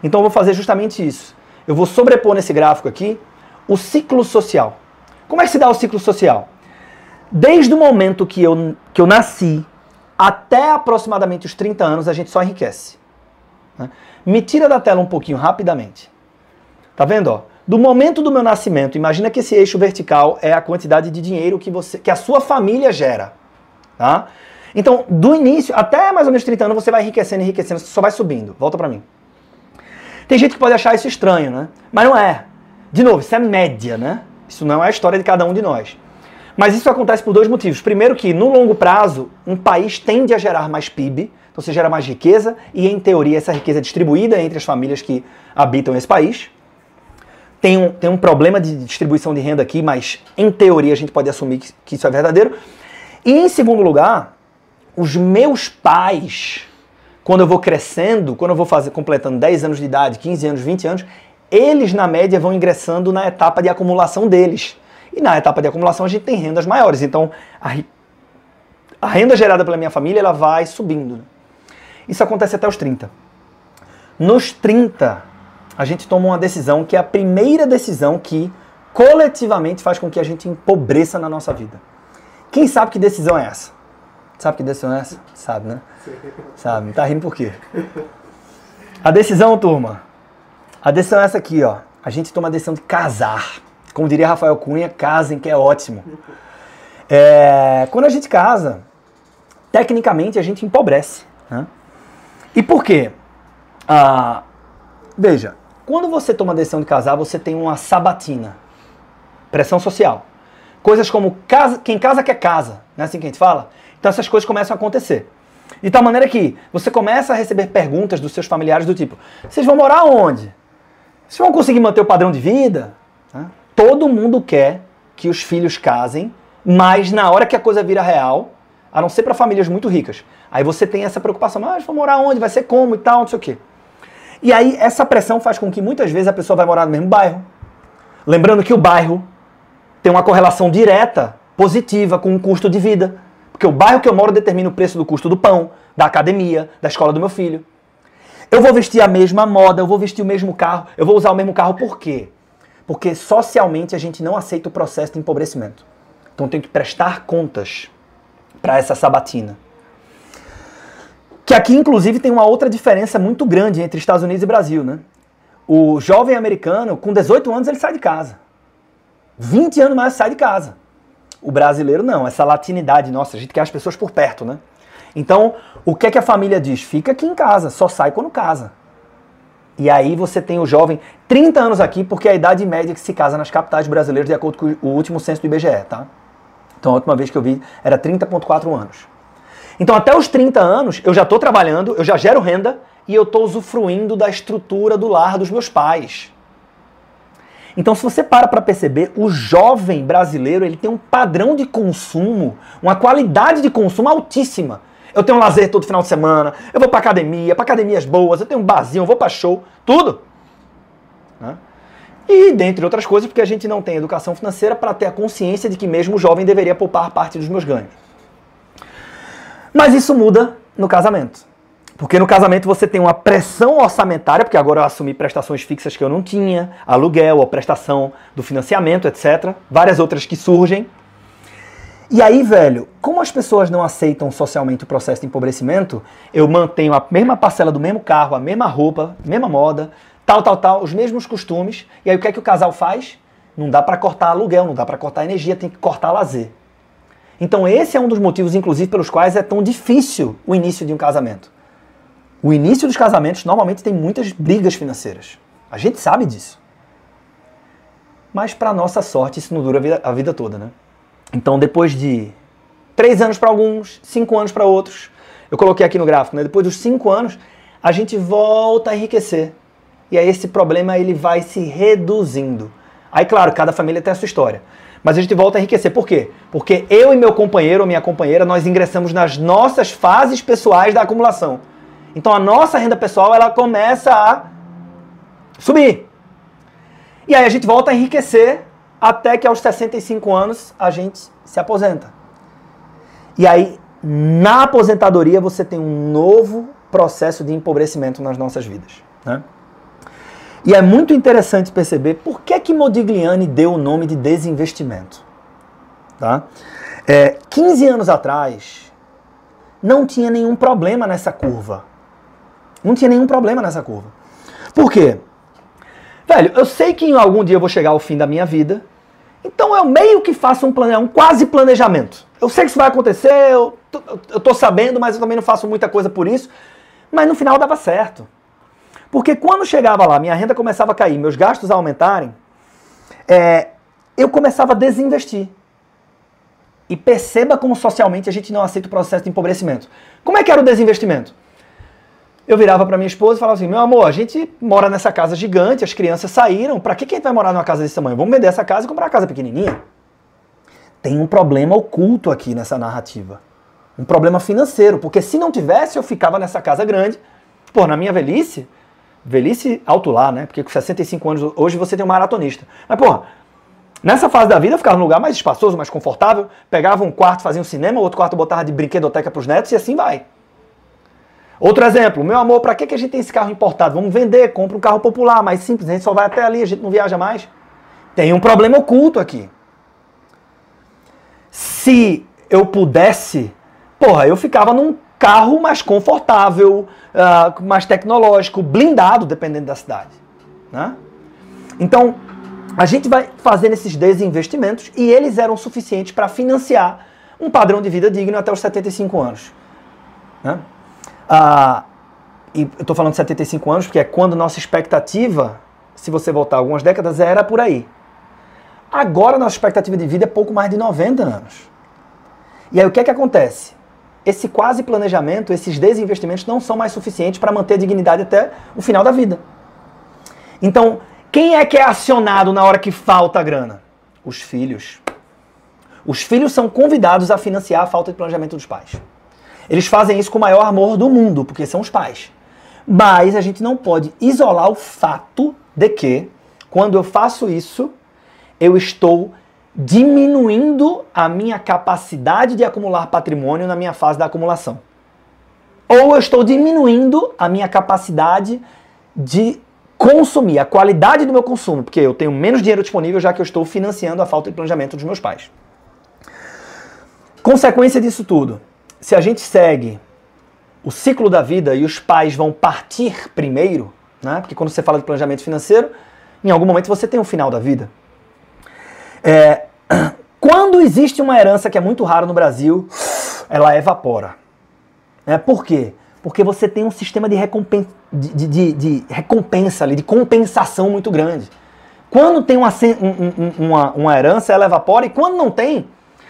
Então eu vou fazer justamente isso. Eu vou sobrepor nesse gráfico aqui o ciclo social. Como é que se dá o ciclo social? Desde o momento que eu, que eu nasci até aproximadamente os 30 anos, a gente só enriquece. Né? Me tira da tela um pouquinho rapidamente. Tá vendo? Ó? Do momento do meu nascimento, imagina que esse eixo vertical é a quantidade de dinheiro que, você, que a sua família gera. Tá? Então, do início até mais ou menos 30 anos, você vai enriquecendo, enriquecendo, só vai subindo. Volta para mim. Tem gente que pode achar isso estranho, né? Mas não é. De novo, isso é média, né? Isso não é a história de cada um de nós. Mas isso acontece por dois motivos. Primeiro que, no longo prazo, um país tende a gerar mais PIB, então você gera mais riqueza, e em teoria essa riqueza é distribuída entre as famílias que habitam esse país. tem um, tem um problema de distribuição de renda aqui, mas em teoria a gente pode assumir que, que isso é verdadeiro. E em segundo lugar, os meus pais, quando eu vou crescendo, quando eu vou fazer completando 10 anos de idade, 15 anos, 20 anos, eles na média vão ingressando na etapa de acumulação deles. E na etapa de acumulação a gente tem rendas maiores. Então a, a renda gerada pela minha família ela vai subindo. Isso acontece até os 30. Nos 30, a gente toma uma decisão que é a primeira decisão que coletivamente faz com que a gente empobreça na nossa vida. Quem sabe que decisão é essa? Sabe que decisão é essa? Sabe, né? Sabe. Tá rindo por quê? A decisão, turma. A decisão é essa aqui, ó. A gente toma a decisão de casar. Como diria Rafael Cunha, casem, que é ótimo. É, quando a gente casa, tecnicamente a gente empobrece. Né? E por quê? Ah, veja, quando você toma a decisão de casar, você tem uma sabatina. Pressão social. Coisas como casa, quem casa quer casa, não é assim que a gente fala? Então essas coisas começam a acontecer. De tal maneira que você começa a receber perguntas dos seus familiares do tipo: vocês vão morar onde? Vocês vão conseguir manter o padrão de vida? Todo mundo quer que os filhos casem, mas na hora que a coisa vira real, a não ser para famílias muito ricas, aí você tem essa preocupação: mas vão morar onde? Vai ser como e tal, não sei o quê. E aí essa pressão faz com que muitas vezes a pessoa vai morar no mesmo bairro. Lembrando que o bairro tem uma correlação direta, positiva, com o custo de vida. Porque o bairro que eu moro determina o preço do custo do pão, da academia, da escola do meu filho. Eu vou vestir a mesma moda, eu vou vestir o mesmo carro, eu vou usar o mesmo carro por quê? Porque socialmente a gente não aceita o processo de empobrecimento. Então tem que prestar contas para essa sabatina. Que aqui, inclusive, tem uma outra diferença muito grande entre Estados Unidos e Brasil, né? O jovem americano, com 18 anos, ele sai de casa. 20 anos mais sai de casa. O brasileiro não, essa latinidade nossa, a gente quer as pessoas por perto, né? Então, o que é que a família diz? Fica aqui em casa, só sai quando casa. E aí você tem o jovem 30 anos aqui, porque é a idade média que se casa nas capitais brasileiras, de acordo com o último censo do IBGE, tá? Então a última vez que eu vi era 30,4 anos. Então, até os 30 anos, eu já estou trabalhando, eu já gero renda e eu estou usufruindo da estrutura do lar dos meus pais. Então, se você para para perceber, o jovem brasileiro ele tem um padrão de consumo, uma qualidade de consumo altíssima. Eu tenho um lazer todo final de semana, eu vou para academia, para academias boas, eu tenho um barzinho, eu vou para show, tudo. Né? E dentre outras coisas, porque a gente não tem educação financeira para ter a consciência de que mesmo o jovem deveria poupar parte dos meus ganhos. Mas isso muda no casamento. Porque no casamento você tem uma pressão orçamentária, porque agora eu assumi prestações fixas que eu não tinha, aluguel, a prestação do financiamento, etc. Várias outras que surgem. E aí, velho, como as pessoas não aceitam socialmente o processo de empobrecimento, eu mantenho a mesma parcela do mesmo carro, a mesma roupa, mesma moda, tal, tal, tal, os mesmos costumes. E aí o que é que o casal faz? Não dá para cortar aluguel, não dá para cortar energia, tem que cortar lazer. Então esse é um dos motivos, inclusive, pelos quais é tão difícil o início de um casamento. O início dos casamentos normalmente tem muitas brigas financeiras. A gente sabe disso. Mas para nossa sorte isso não dura a vida, a vida toda, né? Então depois de três anos para alguns, cinco anos para outros, eu coloquei aqui no gráfico, né? Depois dos cinco anos, a gente volta a enriquecer. E aí esse problema ele vai se reduzindo. Aí, claro, cada família tem a sua história. Mas a gente volta a enriquecer. Por quê? Porque eu e meu companheiro ou minha companheira, nós ingressamos nas nossas fases pessoais da acumulação. Então a nossa renda pessoal, ela começa a subir. E aí a gente volta a enriquecer até que aos 65 anos a gente se aposenta. E aí, na aposentadoria, você tem um novo processo de empobrecimento nas nossas vidas. Né? E é muito interessante perceber por que, que Modigliani deu o nome de desinvestimento. Tá? É, 15 anos atrás, não tinha nenhum problema nessa curva. Não tinha nenhum problema nessa curva. Por quê? Velho, eu sei que em algum dia eu vou chegar ao fim da minha vida, então eu meio que faço um, plane... um quase planejamento. Eu sei que isso vai acontecer, eu tô, eu tô sabendo, mas eu também não faço muita coisa por isso. Mas no final dava certo. Porque quando chegava lá, minha renda começava a cair, meus gastos a aumentarem, é, eu começava a desinvestir. E perceba como socialmente a gente não aceita o processo de empobrecimento. Como é que era o desinvestimento? eu virava para minha esposa e falava assim: meu amor, a gente mora nessa casa gigante, as crianças saíram, para que, a gente vai morar numa casa desse tamanho? Vamos vender essa casa e comprar uma casa pequenininha. Tem um problema oculto aqui nessa narrativa. Um problema financeiro, porque se não tivesse, eu ficava nessa casa grande. Pô, na minha velhice, velhice alto lá, né? Porque com 65 anos, hoje você tem um maratonista. Mas, porra, nessa fase da vida eu ficava num lugar mais espaçoso, mais confortável, pegava um quarto, fazia um cinema, outro quarto botava de brinquedoteca pros netos e assim vai. Outro exemplo, meu amor, para que, que a gente tem esse carro importado? Vamos vender, compra um carro popular, mais simples, a gente só vai até ali, a gente não viaja mais. Tem um problema oculto aqui. Se eu pudesse, porra, eu ficava num carro mais confortável, uh, mais tecnológico, blindado, dependendo da cidade. Né? Então, a gente vai fazendo esses desinvestimentos e eles eram suficientes para financiar um padrão de vida digno até os 75 anos. Né? Ah, e eu estou falando de 75 anos porque é quando nossa expectativa, se você voltar algumas décadas, era por aí. Agora nossa expectativa de vida é pouco mais de 90 anos. E aí o que é que acontece? Esse quase planejamento, esses desinvestimentos não são mais suficientes para manter a dignidade até o final da vida. Então, quem é que é acionado na hora que falta a grana? Os filhos. Os filhos são convidados a financiar a falta de planejamento dos pais. Eles fazem isso com o maior amor do mundo, porque são os pais. Mas a gente não pode isolar o fato de que, quando eu faço isso, eu estou diminuindo a minha capacidade de acumular patrimônio na minha fase da acumulação. Ou eu estou diminuindo a minha capacidade de consumir, a qualidade do meu consumo, porque eu tenho menos dinheiro disponível já que eu estou financiando a falta de planejamento dos meus pais. Consequência disso tudo, se a gente segue o ciclo da vida e os pais vão partir primeiro, né? porque quando você fala de planejamento financeiro, em algum momento você tem um final da vida. É, quando existe uma herança que é muito rara no Brasil, ela evapora. É, por quê? Porque você tem um sistema de, recompensa, de, de, de recompensa ali, de compensação muito grande. Quando tem uma, uma, uma herança, ela evapora, e quando não tem,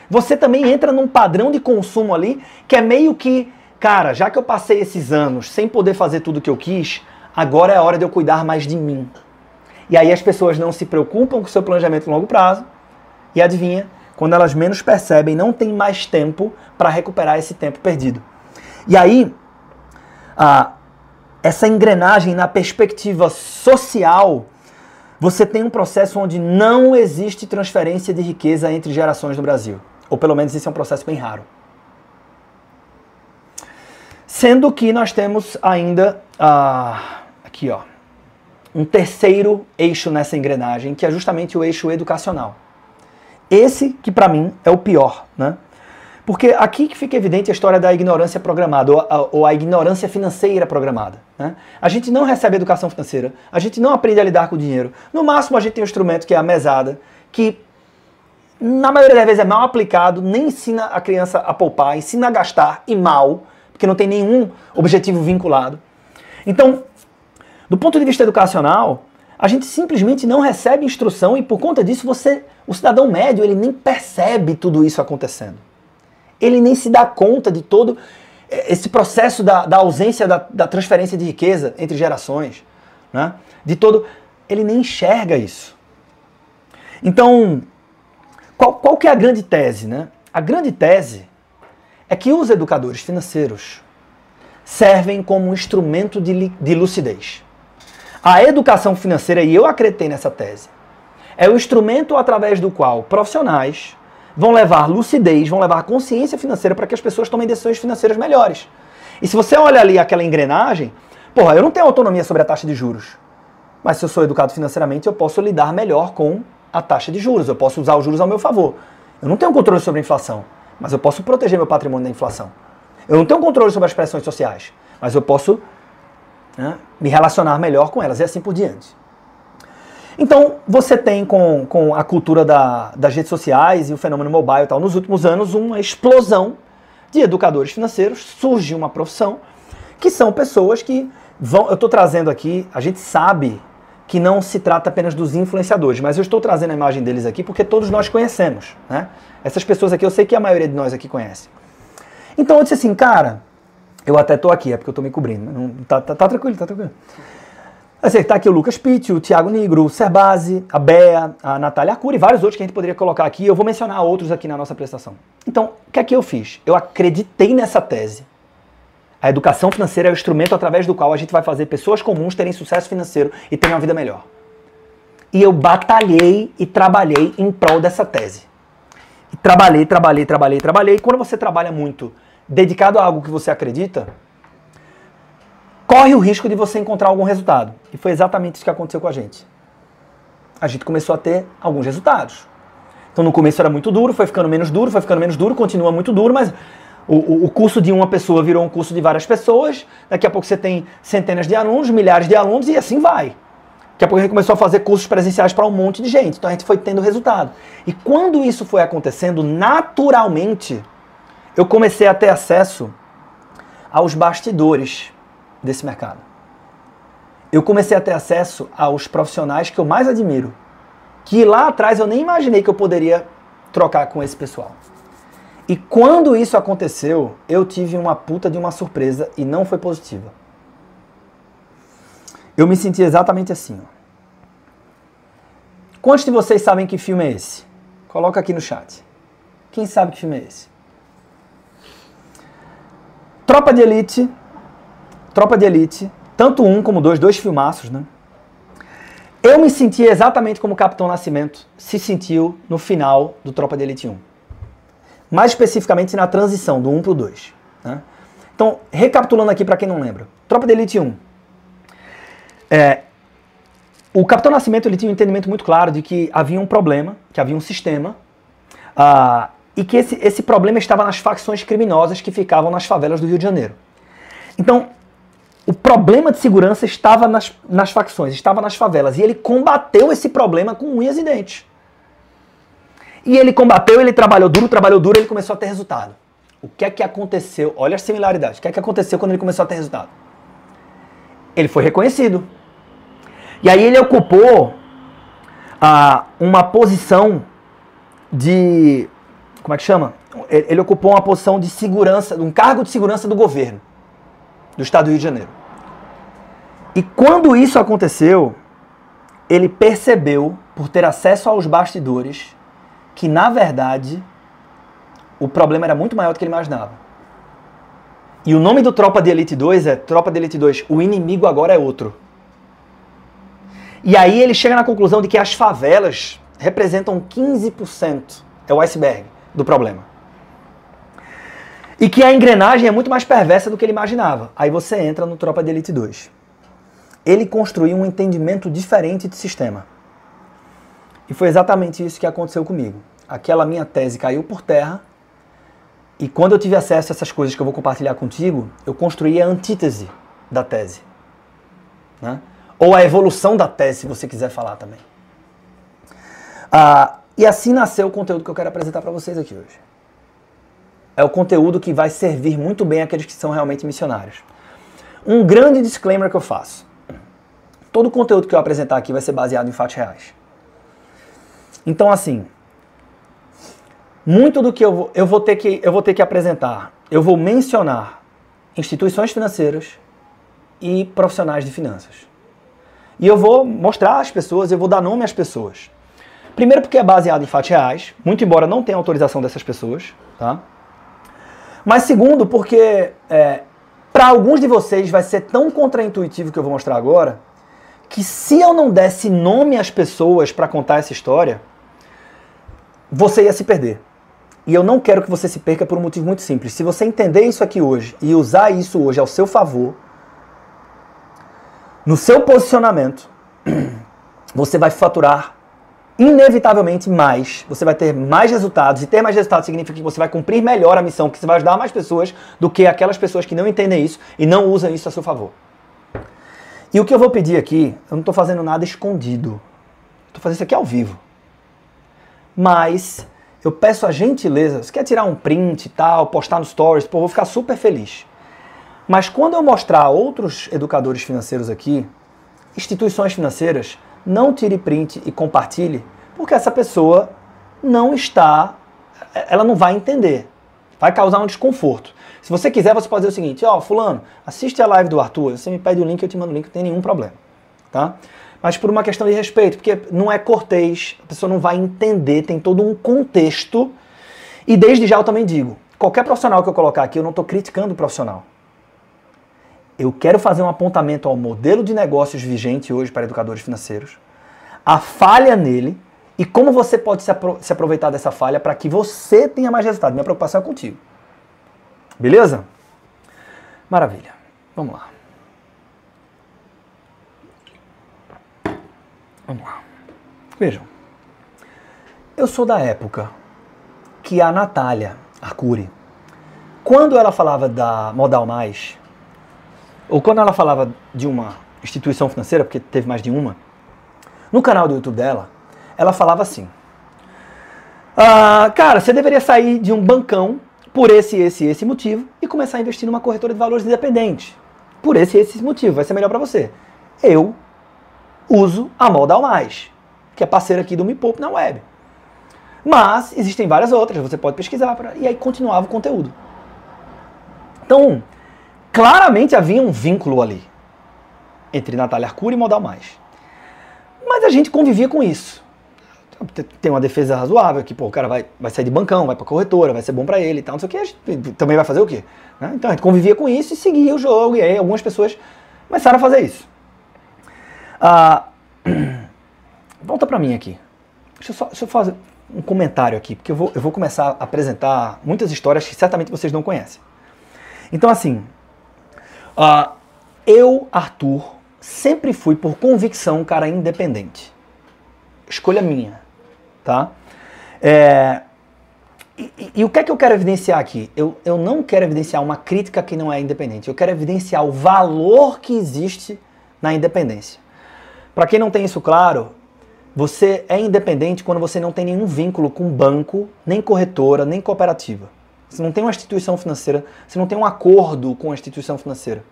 você também entra num padrão de consumo ali que é meio que, cara, já que eu passei esses anos sem poder fazer tudo o que eu quis, agora é a hora de eu cuidar mais de mim. E aí as pessoas não se preocupam com o seu planejamento a longo prazo e adivinha, quando elas menos percebem, não tem mais tempo para recuperar esse tempo perdido. E aí, essa engrenagem na perspectiva social, você tem um processo onde não existe transferência de riqueza entre gerações no Brasil. Ou pelo menos esse é um processo bem raro. Sendo que nós temos ainda aqui, ó, um terceiro eixo nessa engrenagem, que é justamente o eixo educacional. Esse que para mim é o pior, né? Porque aqui que fica evidente a história da ignorância programada, ou a, ou a ignorância financeira programada. Né? A gente não recebe educação financeira, a gente não aprende a lidar com o dinheiro. No máximo, a gente tem um instrumento que é a mesada, que na maioria das vezes é mal aplicado, nem ensina a criança a poupar, ensina a gastar e mal, porque não tem nenhum objetivo vinculado. Então, do ponto de vista educacional, a gente simplesmente não recebe instrução e por conta disso você, o cidadão médio, ele nem percebe tudo isso acontecendo. Ele nem se dá conta de todo eh, esse processo da, da ausência da, da, transferência de riqueza entre gerações, né? de todo, ele nem enxerga isso. Então, qual, qual que é a grande tese? Né? A grande tese é que os educadores financeiros servem como um instrumento de, de lucidez. A educação financeira, e eu acreditei nessa tese, é o instrumento através do qual profissionais vão levar lucidez, vão levar consciência financeira para que as pessoas tomem decisões financeiras melhores. E se você olha ali aquela engrenagem, porra, eu não tenho autonomia sobre a taxa de juros. Mas se eu sou educado financeiramente, eu posso lidar melhor com a taxa de juros, eu posso usar os juros ao meu favor. Eu não tenho controle sobre a inflação, mas eu posso proteger meu patrimônio da inflação. Eu não tenho controle sobre as pressões sociais, mas eu posso né, me relacionar melhor com elas e assim por diante. Então, você tem com, com a cultura da, das redes sociais e o fenômeno mobile e tal, nos últimos anos, uma explosão de educadores financeiros. Surge uma profissão que são pessoas que vão. Eu estou trazendo aqui, a gente sabe que não se trata apenas dos influenciadores, mas eu estou trazendo a imagem deles aqui porque todos nós conhecemos, né? Essas pessoas aqui eu sei que a maioria de nós aqui conhece. Então eu disse assim, cara, Eu até tô aqui, é porque eu tô me cobrindo. Não, tá, tá, tá tranquilo, tá tranquilo. Assim, tá aqui o Lucas Pitt, o Thiago Negro, o Serbasi, a Bea, a Natália Arcuri e vários outros que a gente poderia colocar aqui. Eu vou mencionar outros aqui na nossa prestação. Então, o que é que eu fiz? Eu acreditei nessa tese. A educação financeira é o instrumento através do qual a gente vai fazer pessoas comuns terem sucesso financeiro e terem uma vida melhor. E eu batalhei e trabalhei em prol dessa tese. E trabalhei, trabalhei, trabalhei, trabalhei. E quando você trabalha muito dedicado a algo que você acredita, corre o risco de você encontrar algum resultado. E foi exatamente isso que aconteceu com a gente. A gente começou a ter alguns resultados. Então no começo era muito duro, foi ficando menos duro, foi ficando menos duro, continua muito duro, mas o, o, curso de uma pessoa virou um curso de várias pessoas. Daqui a pouco você tem centenas de alunos, milhares de alunos e assim vai. Daqui a pouco a gente começou a fazer cursos presenciais para um monte de gente. Então a gente foi tendo resultado. E quando isso foi acontecendo, naturalmente, eu comecei a ter acesso aos bastidores desse mercado. Eu comecei a ter acesso aos profissionais que eu mais admiro, que lá atrás eu nem imaginei que eu poderia trocar com esse pessoal. E quando isso aconteceu, eu tive uma puta de uma surpresa e não foi positiva. Eu me senti exatamente assim. Quantos de vocês sabem que filme é esse? Coloca aqui no chat. Quem sabe que filme é esse? Tropa de Elite. Tropa de Elite. Tanto um como dois, dois filmaços, né? Eu me senti exatamente como o Capitão Nascimento se sentiu no final do Tropa de Elite 1 mais especificamente na transição do 1 para o 2. Né? Então, recapitulando aqui para quem não lembra. Tropa de Elite 1. É, o Capitão Nascimento ele tinha um entendimento muito claro de que havia um problema, que havia um sistema, uh, e que esse, esse problema estava nas facções criminosas que ficavam nas favelas do Rio de Janeiro. Então, o problema de segurança estava nas, nas facções, estava nas favelas, e ele combateu esse problema com unhas e dentes. E ele combateu, ele trabalhou duro, trabalhou duro, ele começou a ter resultado. O que é que aconteceu? Olha a similaridade. O que é que aconteceu quando ele começou a ter resultado? Ele foi reconhecido. E aí ele ocupou ah, uma posição de. Como é que chama? Ele, ocupou uma posição de segurança, um cargo de segurança do governo do estado do Rio de Janeiro. E quando isso aconteceu, ele percebeu, por ter acesso aos bastidores, que na verdade o problema era muito maior do que ele imaginava. E o nome do Tropa de Elite 2 é Tropa de Elite 2, o inimigo agora é outro. E aí ele chega na conclusão de que as favelas representam 15%, é o iceberg do problema. E que a engrenagem é muito mais perversa do que ele imaginava. Aí você entra no Tropa de Elite 2. Ele construiu um entendimento diferente de sistema. E foi exatamente isso que aconteceu comigo. Aquela minha tese caiu por terra. E quando eu tive acesso a essas coisas que eu vou compartilhar contigo, eu construí a antítese da tese. Né? Ou a evolução da tese, se você quiser falar também. Ah, e assim nasceu o conteúdo que eu quero apresentar para vocês aqui hoje. É o conteúdo que vai servir muito bem àqueles que são realmente missionários. Um grande disclaimer que eu faço. Todo o conteúdo que eu apresentar aqui vai ser baseado em fatos reais. Então, assim, muito do que eu vou, eu vou, ter, que, eu vou ter que apresentar, eu vou mencionar instituições financeiras e profissionais de finanças. E eu vou mostrar às pessoas, eu vou dar nome às pessoas. Primeiro porque é baseado em fatos reais, muito embora não tenha autorização dessas pessoas, tá? Mas segundo porque é, para alguns de vocês vai ser tão contraintuitivo que eu vou mostrar agora, que se eu não desse nome às pessoas para contar essa história, você ia se perder. E eu não quero que você se perca por um motivo muito simples. Se você entender isso aqui hoje e usar isso hoje ao seu favor, no seu posicionamento, você vai faturar inevitavelmente mais, você vai ter mais resultados, e ter mais resultados significa que você vai cumprir melhor a missão, que você vai ajudar mais pessoas do que aquelas pessoas que não entendem isso e não usam isso a seu favor. E o que eu vou pedir aqui, eu não estou fazendo nada escondido. Estou fazendo isso aqui ao vivo mas eu peço a gentileza, você quer tirar um print e tal, postar no stories, pô, vou ficar super feliz. Mas quando eu mostrar outros educadores financeiros aqui, instituições financeiras, não tire print e compartilhe, porque essa pessoa não está, ela não vai entender. Vai causar um desconforto. Se você quiser, você pode dizer o seguinte, ó, fulano, assiste a live do Arthur, você me pede o link, eu te mando o link, não tem nenhum problema, tá? Mas por uma questão de respeito, porque não é cortês, a pessoa não vai entender, tem todo um contexto. E desde já eu também digo, qualquer profissional que eu colocar aqui, eu não estou criticando o profissional. Eu quero fazer um apontamento ao modelo de negócios vigente hoje para educadores financeiros, a falha nele e como você pode se, apro se aproveitar dessa falha para que você tenha mais resultado. Minha preocupação é contigo. Beleza? Maravilha. Vamos lá. Vamos lá. Vejam. Eu sou da época que a Natália Arcuri, quando ela falava da Modal Mais, ou quando ela falava de uma instituição financeira, porque teve mais de uma, no canal do YouTube dela, ela falava assim: ah, Cara, você deveria sair de um bancão por esse, esse, esse motivo e começar a investir numa corretora de valores independente. Por esse, esse motivo, vai ser melhor para você. Eu uso a Modal Mais, que é parceira aqui do Me Poupe na web. Mas existem várias outras, você pode pesquisar pra, e aí continuava o conteúdo. Então, claramente havia um vínculo ali entre Natália Arcuri e Modal Mais. Mas a gente convivia com isso. Tem uma defesa razoável, que pô, o cara vai, vai sair de bancão, vai para corretora, vai ser bom para ele e tal, não sei o que, a gente também vai fazer o quê? Né? Então a gente convivia com isso e seguia o jogo, e aí algumas pessoas começaram a fazer isso. Ah, volta para mim aqui. Deixa eu, só, deixa eu fazer um comentário aqui, porque eu vou, eu vou começar a apresentar muitas histórias que certamente vocês não conhecem. Então, assim, uh, eu, Arthur, sempre fui por convicção um cara independente. Escolha minha, tá? É, e, e, e, o que é que eu quero evidenciar aqui? Eu, eu não quero evidenciar uma crítica que não é independente. Eu quero evidenciar o valor que existe na independência. Para quem não tem isso claro, você é independente quando você não tem nenhum vínculo com banco, nem corretora, nem cooperativa. Você não tem uma instituição financeira, você não tem um acordo com a instituição financeira.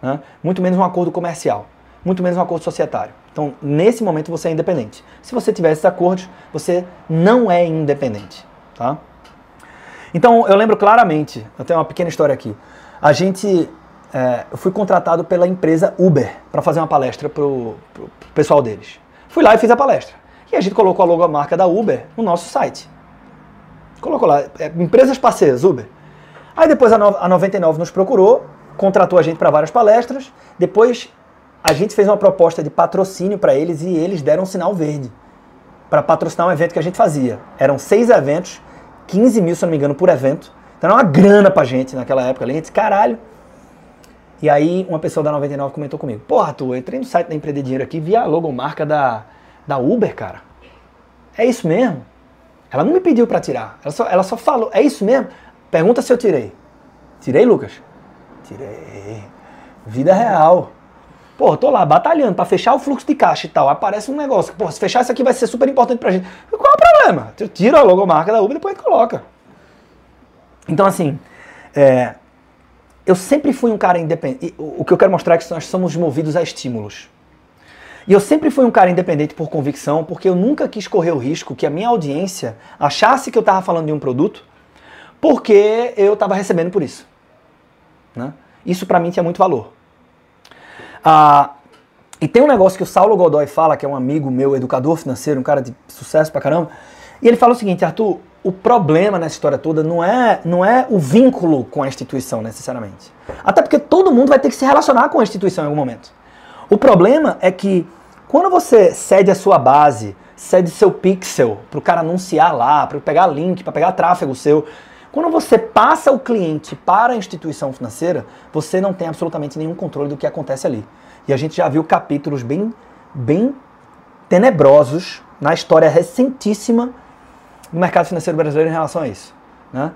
Né? Muito menos um acordo comercial, muito menos um acordo societário. Então, nesse momento, você é independente. Se você tiver esses acordos, você não é independente. Tá? Então, eu lembro claramente, eu tenho uma pequena história aqui. A gente é, eu fui contratado pela empresa Uber para fazer uma palestra para o pessoal deles. Fui lá e fiz a palestra. E a gente colocou a logomarca da Uber no nosso site. Colocou lá, é, empresas parceiras, Uber. Aí depois a, no, a 99 nos procurou, contratou a gente para várias palestras. Depois a gente fez uma proposta de patrocínio para eles e eles deram um sinal verde para patrocinar um evento que a gente fazia. Eram seis eventos, 15 mil, se não me engano, por evento. Então era uma grana pra gente naquela época. A gente disse, caralho, e aí uma pessoa da 99 comentou comigo, porra, tu, eu entrei no site da Empreender Dinheiro aqui, vi a logomarca da, da Uber, cara. É isso mesmo? Ela não me pediu para tirar, ela só, ela só falou, é isso mesmo? Pergunta se eu tirei. Tirei, Lucas? Tirei. Vida real. Pô, tô lá batalhando para fechar o fluxo de caixa e tal. Aparece um negócio. Pô, se fechar isso aqui vai ser super importante pra gente. Qual é o problema? Tira a logomarca da Uber e depois coloca. Então, assim, é, eu sempre fui um cara independente. O que eu quero mostrar é que nós somos movidos a estímulos. E eu sempre fui um cara independente por convicção, porque eu nunca quis correr o risco que a minha audiência achasse que eu estava falando de um produto, porque eu estava recebendo por isso. Né? Isso para mim tinha muito valor. Ah, e tem um negócio que o Saulo Godoy fala, que é um amigo meu, educador financeiro, um cara de sucesso pra caramba, e ele fala o seguinte, Arthur, o problema nessa história toda não é, não é o vínculo com a instituição necessariamente. Até porque todo mundo vai ter que se relacionar com a instituição em algum momento. O problema é que quando você cede a sua base, cede seu pixel para o cara anunciar lá, para pegar link, para pegar tráfego seu, quando você passa o cliente para a instituição financeira, você não tem absolutamente nenhum controle do que acontece ali. E a gente já viu capítulos bem, bem tenebrosos na história recentíssima no mercado financeiro brasileiro em relação a isso. Né?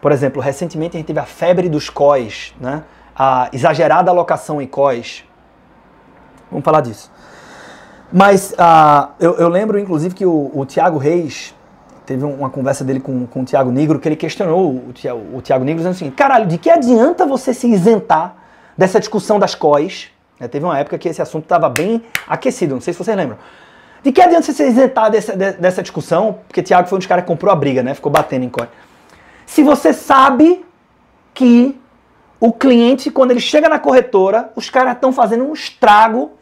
Por exemplo, recentemente a gente teve a febre dos COIs, né? a exagerada alocação em COIs. Vamos falar disso. Mas uh, eu, eu, lembro, inclusive, que o, o Tiago Reis teve uma conversa dele com, com o Tiago Negro, que ele questionou o, Tiago Negro dizendo assim: caralho, de que adianta você se isentar dessa discussão das COIs? É, teve uma época que esse assunto estava bem aquecido, não sei se vocês lembram. De que adianta você se isentar dessa, dessa discussão? Porque Tiago foi um dos caras que comprou a briga, né? Ficou batendo em core. Se você sabe que o cliente, quando ele chega na corretora, os caras estão fazendo um estrago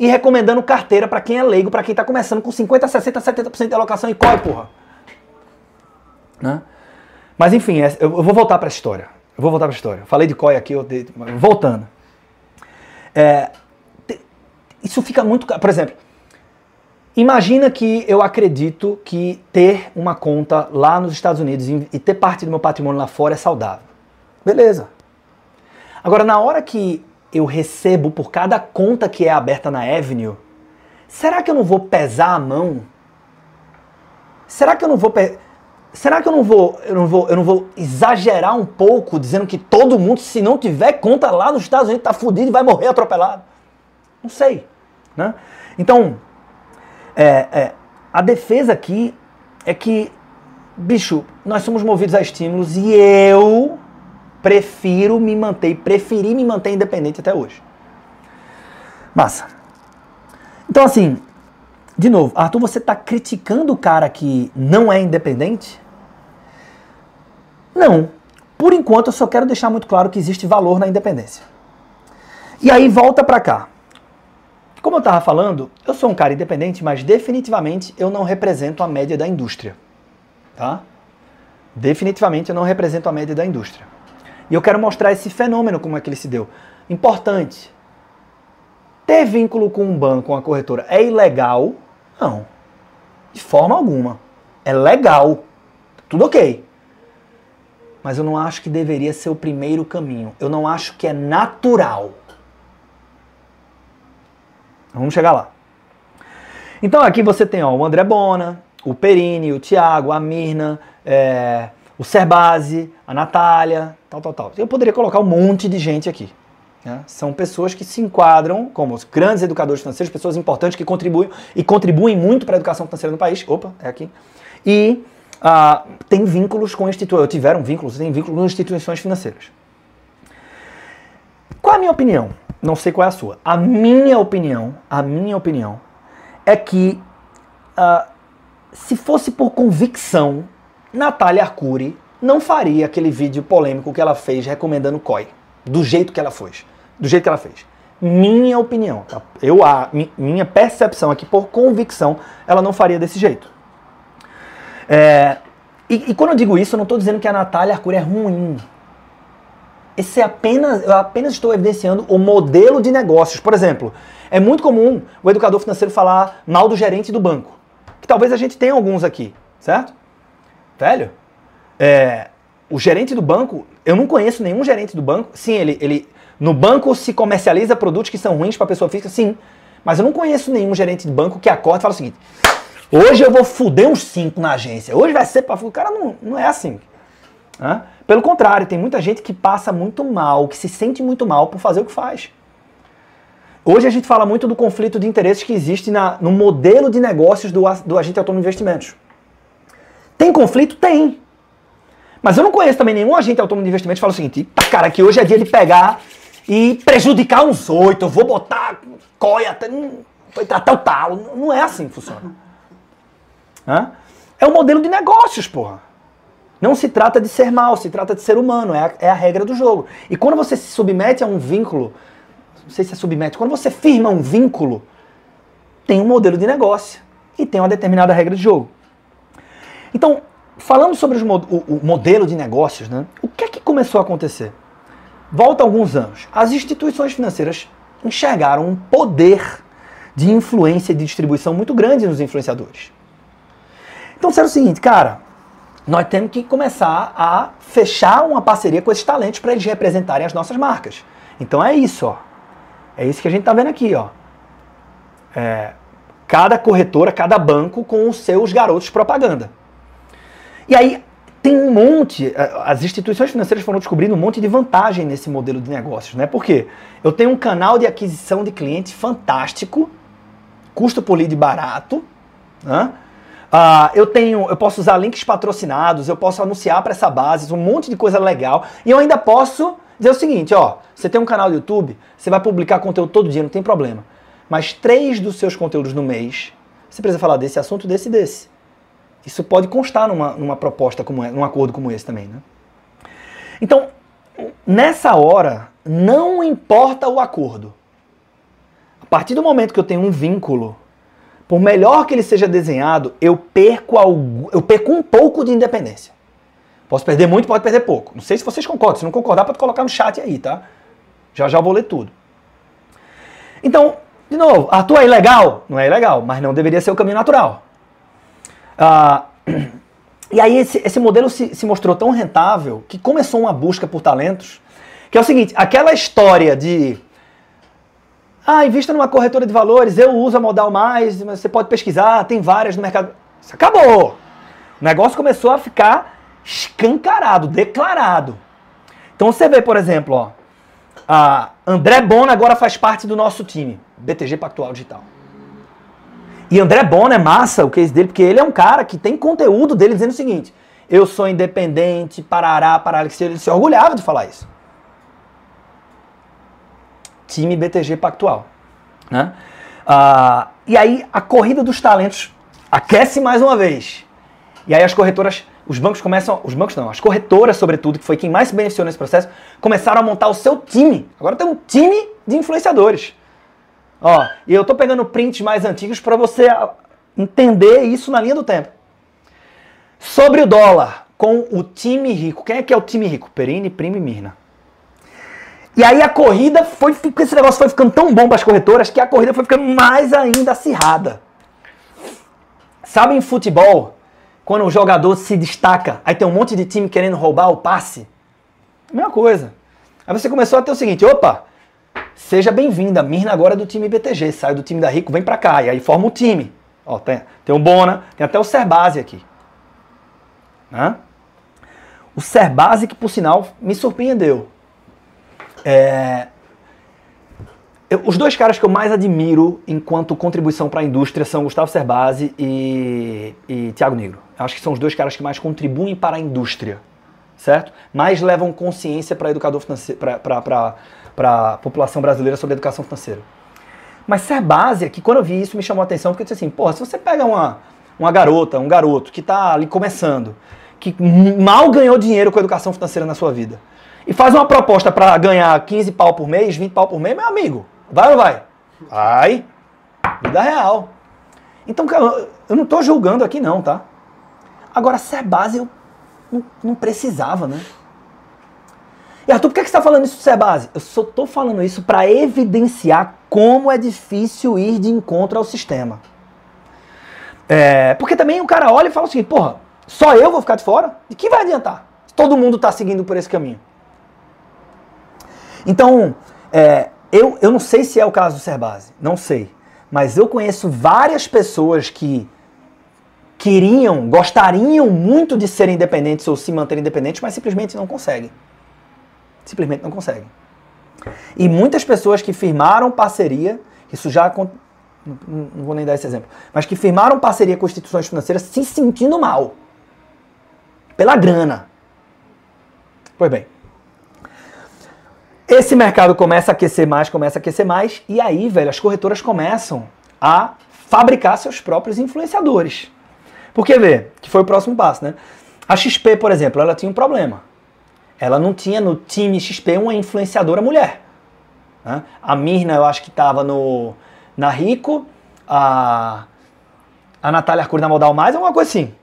e recomendando carteira para quem é leigo, para quem está começando com 50, 60, 70% de alocação e COI, porra. Né? Mas enfim, é, eu vou voltar para a história. Eu vou voltar para a história. Falei de COI aqui, eu voltando. É, isso fica muito. Por exemplo, imagina que eu acredito que ter uma conta lá nos Estados Unidos e ter parte do meu patrimônio lá fora é saudável. Beleza. Agora, na hora que eu recebo por cada conta que é aberta na Avenue, será que eu não vou pesar a mão? Será que eu não vou Será que eu não vou eu não vou eu não vou exagerar um pouco dizendo que todo mundo se não tiver conta lá nos Estados Unidos tá fudido e vai morrer atropelado? Não sei, né? Então, é, é, a defesa aqui é que, bicho, nós somos movidos a estímulos e eu prefiro me manter, preferi me manter independente até hoje. Massa. Então, assim, de novo, Arthur, você está criticando o cara que não é independente? Não. Por enquanto, eu só quero deixar muito claro que existe valor na independência. E aí, volta para cá. Como eu estava falando, eu sou um cara independente, mas definitivamente eu não represento a média da indústria. Tá? Definitivamente eu não represento a média da indústria. E eu quero mostrar esse fenômeno, como é que ele se deu. Importante. Ter vínculo com um banco, com uma corretora, é ilegal? Não. De forma alguma. É legal. Tudo ok. Mas eu não acho que deveria ser o primeiro caminho. Eu não acho que é natural. Vamos chegar lá. Então aqui você tem ó, o André Bona, o Perini, o Thiago, a Mirna, é, o Serbase, a Natália, tal, tal, tal. Eu poderia colocar um monte de gente aqui. Né? São pessoas que se enquadram como os grandes educadores financeiros, pessoas importantes que contribuem e contribuem muito para a educação financeira no país. Opa, é aqui. E uh, tem vínculos com instituições, tiveram vínculos, tem vínculos com instituições financeiras. Qual é a minha opinião? Não sei qual é a sua. A minha opinião, a minha opinião é que uh, se fosse por convicção Natália Arcuri não faria aquele vídeo polêmico que ela fez recomendando COI, do jeito que ela fez. Do jeito que ela fez. Minha opinião, tá? Eu, a, minha percepção aqui, por convicção, ela não faria desse jeito. É, e, e, quando eu digo isso, eu não estou dizendo que a Natália Arcuri é ruim. Esse é apenas, eu apenas estou evidenciando o modelo de negócios. Por exemplo, é muito comum o educador financeiro falar mal do gerente do banco. Que talvez a gente tenha alguns aqui, certo? Velho, é, o gerente do banco, eu não conheço nenhum gerente do banco. Sim, ele, ele no banco se comercializa produtos que são ruins para pessoa física, sim. Mas eu não conheço nenhum gerente de banco que acorda e fala o seguinte: hoje eu vou fuder uns 5 na agência, hoje vai ser para. O cara não, não é assim. Pelo contrário, tem muita gente que passa muito mal, que se sente muito mal por fazer o que faz. Hoje a gente fala muito do conflito de interesses que existe na, no modelo de negócios do, do agente autônomo de investimentos. Tem conflito? Tem. Mas eu não conheço também nenhum agente autônomo de investimento que fala o seguinte, tá, cara, que hoje é dia de pegar e prejudicar uns oito, eu vou botar coia até, até o tal. Não é assim que funciona. É um modelo de negócios, porra. Não se trata de ser mal, se trata de ser humano, é a, é a regra do jogo. E quando você se submete a um vínculo, não sei se é submete, quando você firma um vínculo, tem um modelo de negócio e tem uma determinada regra de jogo. Então, falando sobre os, o, o, modelo de negócios, né, o que é que começou a acontecer? Volta alguns anos. As instituições financeiras enxergaram um poder de influência e de distribuição muito grande nos influenciadores. Então, será o seguinte, cara, nós temos que começar a fechar uma parceria com esses talentos para eles representarem as nossas marcas. Então é isso, ó. É isso que a gente está vendo aqui, ó. É, cada corretora, cada banco com os seus garotos propaganda. E aí tem um monte, eh, as instituições financeiras foram descobrindo um monte de vantagem nesse modelo de negócios, né? Porque eu tenho um canal de aquisição de clientes fantástico, custo por lead barato, né? Uh, eu tenho, eu posso usar links patrocinados, eu posso anunciar para essa base, um monte de coisa legal, e eu ainda posso dizer o seguinte, ó, você tem um canal do YouTube, você vai publicar conteúdo todo dia, não tem problema. Mas três dos seus conteúdos no mês, você precisa falar desse assunto, desse desse. Isso pode constar numa, numa proposta como essa, num acordo como esse também, né? Então, nessa hora, não importa o acordo. A partir do momento que eu tenho um vínculo, por melhor que ele seja desenhado, eu perco, algo, eu perco um pouco de independência. Posso perder muito, pode perder pouco. Não sei se vocês concordam. Se não concordar, pode colocar no chat aí, tá? Já já vou ler tudo. Então, de novo, Arthur é ilegal? Não é ilegal, mas não deveria ser o caminho natural. Ah, e aí esse, esse modelo se, se mostrou tão rentável que começou uma busca por talentos, que é o seguinte, aquela história de ah, invista numa corretora de valores, eu uso a Modal Mais, você pode pesquisar, tem várias no mercado. Isso acabou. O negócio começou a ficar escancarado, declarado. Então você vê, por exemplo, ó, a André Bona agora faz parte do nosso time, BTG Pactual Digital. E André Bona é massa o case dele, porque ele é um cara que tem conteúdo dele dizendo o seguinte: eu sou independente, parará, parará. Ele se orgulhava de falar isso. Time BTG Pactual. Né? Ah, e aí a corrida dos talentos aquece mais uma vez. E aí as corretoras, os bancos começam, os bancos não, as corretoras sobretudo, que foi quem mais se beneficiou nesse processo, começaram a montar o seu time. Agora tem um time de influenciadores. Ó, e eu tô pegando prints mais antigos para você entender isso na linha do tempo. Sobre o dólar, com o time rico. Quem é que é o time rico? Perini, Prime e Mirna. E aí a corrida foi, esse negócio foi ficando tão bom para as corretoras que a corrida foi ficando mais ainda acirrada. Sabe em futebol, quando o jogador se destaca, aí tem um monte de time querendo roubar o passe? Mesma coisa. Aí você começou a ter o seguinte, opa, Seja bem-vinda, Mirna agora é do time BTG, sai do time da Rico, vem pra cá, e aí forma o time. Ó, tem, tem o Bona, tem até o Serbase aqui. Né? O Serbase que, por sinal, me surpreendeu. É, eu, os dois caras que eu mais admiro enquanto contribuição para a indústria são Gustavo Serbase e, e Tiago Negro. Eu acho que são os dois caras que mais contribuem para a indústria, certo? Mais levam consciência para educador financeiro, para para a população brasileira sobre educação financeira. Mas ser base aqui, quando eu vi isso, me chamou a atenção, porque eu disse assim, porra, se você pega uma, uma garota, um garoto que está ali começando, que mal ganhou dinheiro com a educação financeira na sua vida, e faz uma proposta para ganhar 15 pau por mês, 20 pau por mês, meu amigo, vai ou não vai? Vai. Vida real. Então, eu não estou julgando aqui não, tá? Agora, ser base eu não, não precisava, né? E Arthur, por que, você está falando isso Sebase? Eu só estou falando isso para evidenciar como é difícil ir de encontro ao sistema. É, porque também o cara olha e fala assim, porra, só eu vou ficar de fora? De que vai adiantar? Todo mundo está seguindo por esse caminho. Então, é, eu, eu não sei se é o caso do Serbase, não sei. Mas eu conheço várias pessoas que queriam, gostariam muito de serem independentes ou se manterem independentes, mas simplesmente não conseguem simplesmente não conseguem. E muitas pessoas que firmaram parceria, isso já não vou nem dar esse exemplo, mas que firmaram parceria com instituições financeiras se sentindo mal pela grana. Pois bem, esse mercado começa a aquecer mais, começa a aquecer mais, e aí, velho, as corretoras começam a fabricar seus próprios influenciadores. Porque, vê, que foi o próximo passo, né? A XP, por exemplo, ela tinha um problema ela não tinha no time XP uma influenciadora mulher. Né? A Mirna, eu acho que estava no na Rico, a, a Natália Arcuri na Modal Mais, alguma coisa assim.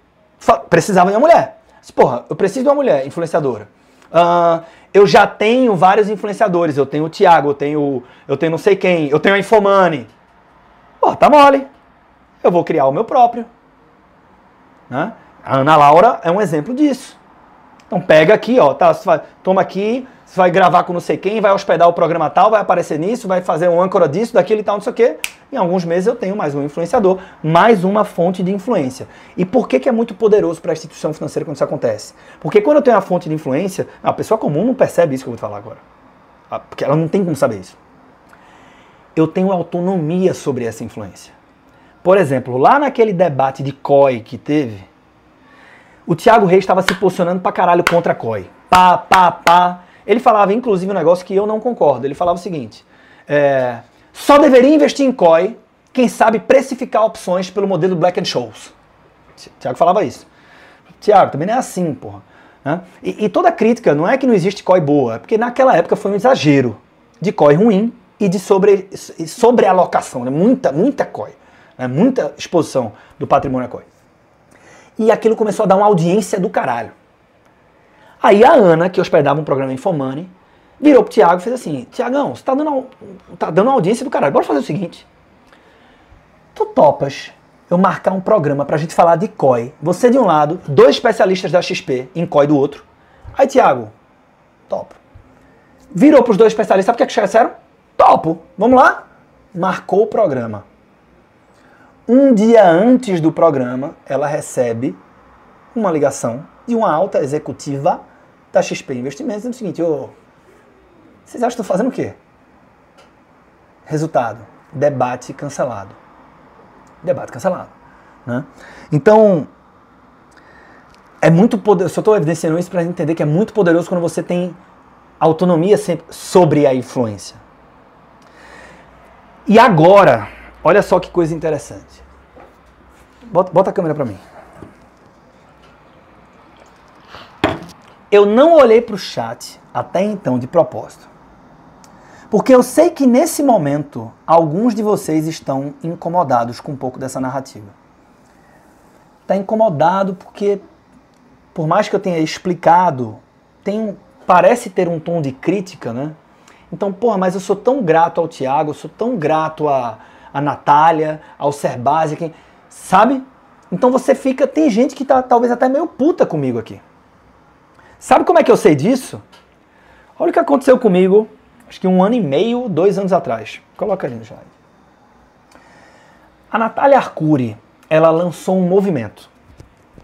Precisava de uma mulher. Porra, eu preciso de uma mulher influenciadora. Uh, eu já tenho vários influenciadores. Eu tenho o Thiago, eu tenho, eu tenho não sei quem, eu tenho a Infomani. Pô, tá mole. Eu vou criar o meu próprio. Né? A Ana Laura é um exemplo disso. Então pega aqui, ó, tá, vai, toma aqui, você vai gravar com não sei quem, vai hospedar o programa tal, vai aparecer nisso, vai fazer um âncora disso, daquilo e tal, não sei o quê. Em alguns meses eu tenho mais um influenciador, mais uma fonte de influência. E por que, que é muito poderoso para a instituição financeira quando isso acontece? Porque quando eu tenho a fonte de influência, a pessoa comum não percebe isso que eu vou falar agora. Ah, porque ela não tem como saber isso. Eu tenho autonomia sobre essa influência. Por exemplo, lá naquele debate de COI que teve, o Thiago Reis estava se posicionando pra caralho contra a COI. Pá, pá, pá. Ele falava, inclusive, um negócio que eu não concordo. Ele falava o seguinte: é, só deveria investir em COI quem sabe precificar opções pelo modelo Black and Scholes. Tiago falava isso. Tiago, também não é assim, porra. Né? E, e, toda crítica não é que não existe COI boa, é porque naquela época foi um exagero de COI ruim e de sobre, sobrealocação, né? muita, muita COI, né? muita exposição do patrimônio a COI. E aquilo começou a dar uma audiência do caralho. Aí a Ana, que hospedava um programa Infomani, virou pro Tiago e fez assim: Tiagão, você tá dando, tá dando audiência do caralho, bora fazer o seguinte. Tu topas eu marcar um programa pra gente falar de COI. Você de um lado, dois especialistas da XP em COI do outro. Aí, Tiago, topo. Virou pros dois especialistas, sabe o que, é que disseram? Topo, vamos lá? Marcou o programa. Um dia antes do programa, ela recebe uma ligação de uma alta executiva da XP Investimentos dizendo o seguinte: ô, vocês acham que estou fazendo o quê? Resultado: debate cancelado. Debate cancelado. Né? Então, é muito poderoso. Só estou evidenciando isso para entender que é muito poderoso quando você tem autonomia sobre a influência. E agora, olha só que coisa interessante. Bota, bota a câmera para mim. Eu não olhei para o chat até então de propósito. Porque eu sei que nesse momento alguns de vocês estão incomodados com um pouco dessa narrativa. Está incomodado porque, por mais que eu tenha explicado, tem parece ter um tom de crítica, né? Então, porra, mas eu sou tão grato ao Tiago, eu sou tão grato a, a Natália, ao Serbasi, quem, sabe? Então você fica. Tem gente que tá talvez até meio puta comigo aqui. Sabe como é que eu sei disso? Olha o que aconteceu comigo acho que um ano e meio, dois anos atrás. Coloca ali no slide. A Natália Arcuri, ela lançou um movimento.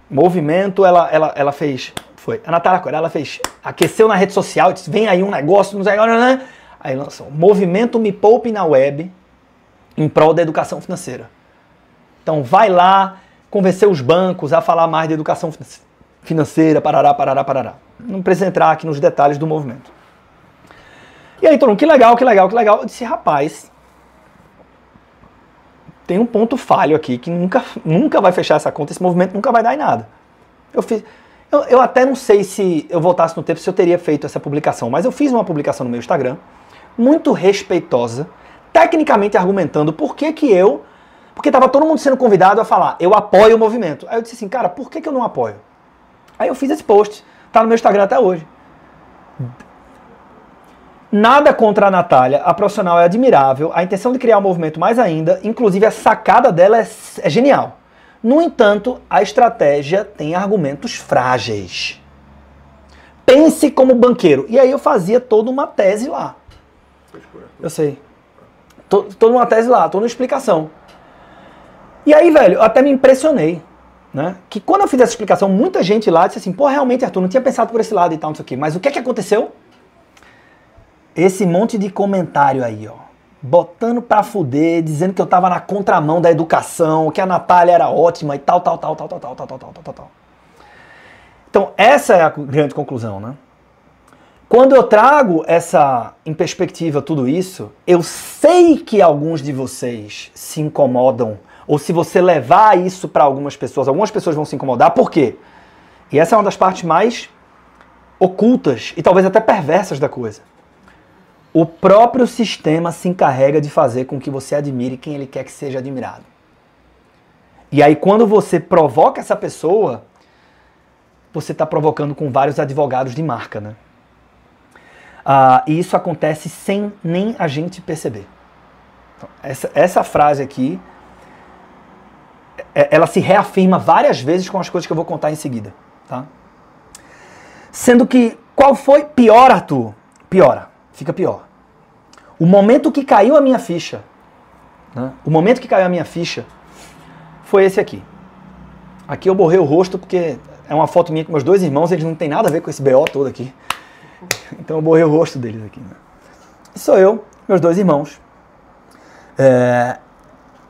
Movimento, ela, ela, ela fez. Foi. A Natália Arcuri, ela fez. Aqueceu na rede social, disse: vem aí um negócio, não sei. Né? Aí lançou. Movimento Me Poupe na Web em prol da educação financeira. Então vai lá, convencer os bancos a falar mais de educação financeira, parará, parará, parará. Não precisa entrar aqui nos detalhes do movimento. E aí todo mundo, que legal, que legal, que legal. Eu disse, rapaz, tem um ponto falho aqui que nunca, nunca vai fechar essa conta, esse movimento nunca vai dar em nada. Eu fiz. Eu, eu até não sei se eu voltasse no tempo se eu teria feito essa publicação, mas eu fiz uma publicação no meu Instagram, muito respeitosa, tecnicamente argumentando por que, que eu. Porque estava todo mundo sendo convidado a falar, eu apoio o movimento. Aí eu disse assim, cara, por que, que eu não apoio? Aí eu fiz esse post, tá no meu Instagram até hoje. Nada contra a Natália, a profissional é admirável, a intenção de criar um movimento mais ainda, inclusive a sacada dela é, é genial. No entanto, a estratégia tem argumentos frágeis. Pense como banqueiro. E aí eu fazia toda uma tese lá. Eu sei. Toda uma tese lá, toda uma explicação. E aí, velho, eu até me impressionei. Né? Que quando eu fiz essa explicação, muita gente lá disse assim, pô, realmente, Arthur, não tinha pensado por esse lado e tal, não sei o quê. Mas o que é que aconteceu? esse monte de comentário aí, ó, botando pra fuder, dizendo que eu tava na contramão da educação, que a Natália era ótima e tal, tal, tal, tal, tal, tal, tal, tal, tal, tal, tal. Então, essa é a grande conclusão, né? Quando eu trago essa em perspectiva tudo isso, eu sei que alguns de vocês se incomodam, ou se você levar isso para algumas pessoas, algumas pessoas vão se incomodar, por quê? E essa é uma das partes mais ocultas e talvez até perversas da coisa o próprio sistema se encarrega de fazer com que você admire quem ele quer que seja admirado. E aí, quando você provoca essa pessoa, você está provocando com vários advogados de marca, né? Ah, e isso acontece sem nem a gente perceber. Então, essa, essa frase aqui, é, ela se reafirma várias vezes com as coisas que eu vou contar em seguida, tá? Sendo que, qual foi? Pior, Arthur? Piora fica pior. O momento que caiu a minha ficha, né? o momento que caiu a minha ficha foi esse aqui. Aqui eu borrei o rosto porque é uma foto minha com meus dois irmãos, eles não tem nada a ver com esse BO todo aqui. Então eu borrei o rosto deles aqui. Né? Sou eu, meus dois irmãos. É...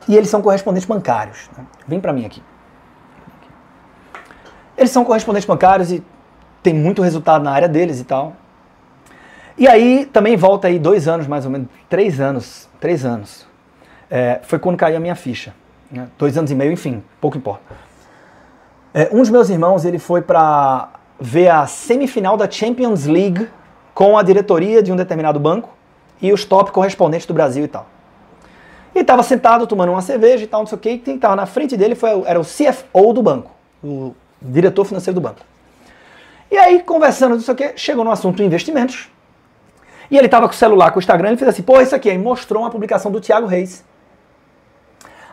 E eles são correspondentes bancários. Né? Vem para mim aqui. Eles são correspondentes bancários e tem muito resultado na área deles e tal. E aí também volta aí dois anos, mais ou menos, três anos, três anos. É, foi quando caiu a minha ficha. Né? Dois anos e meio, enfim, pouco importa. É, um dos meus irmãos, ele foi para ver a semifinal da Champions League com a diretoria de um determinado banco e os top correspondentes do Brasil e tal. E estava sentado tomando uma cerveja e tal, não sei o que, e quem estava na frente dele foi, era o CFO do banco, o diretor financeiro do banco. E aí, conversando, não sei o que, chegou no assunto investimentos. E ele estava com o celular, com o Instagram, ele fez assim, pô, isso aqui, aí mostrou uma publicação do Thiago Reis.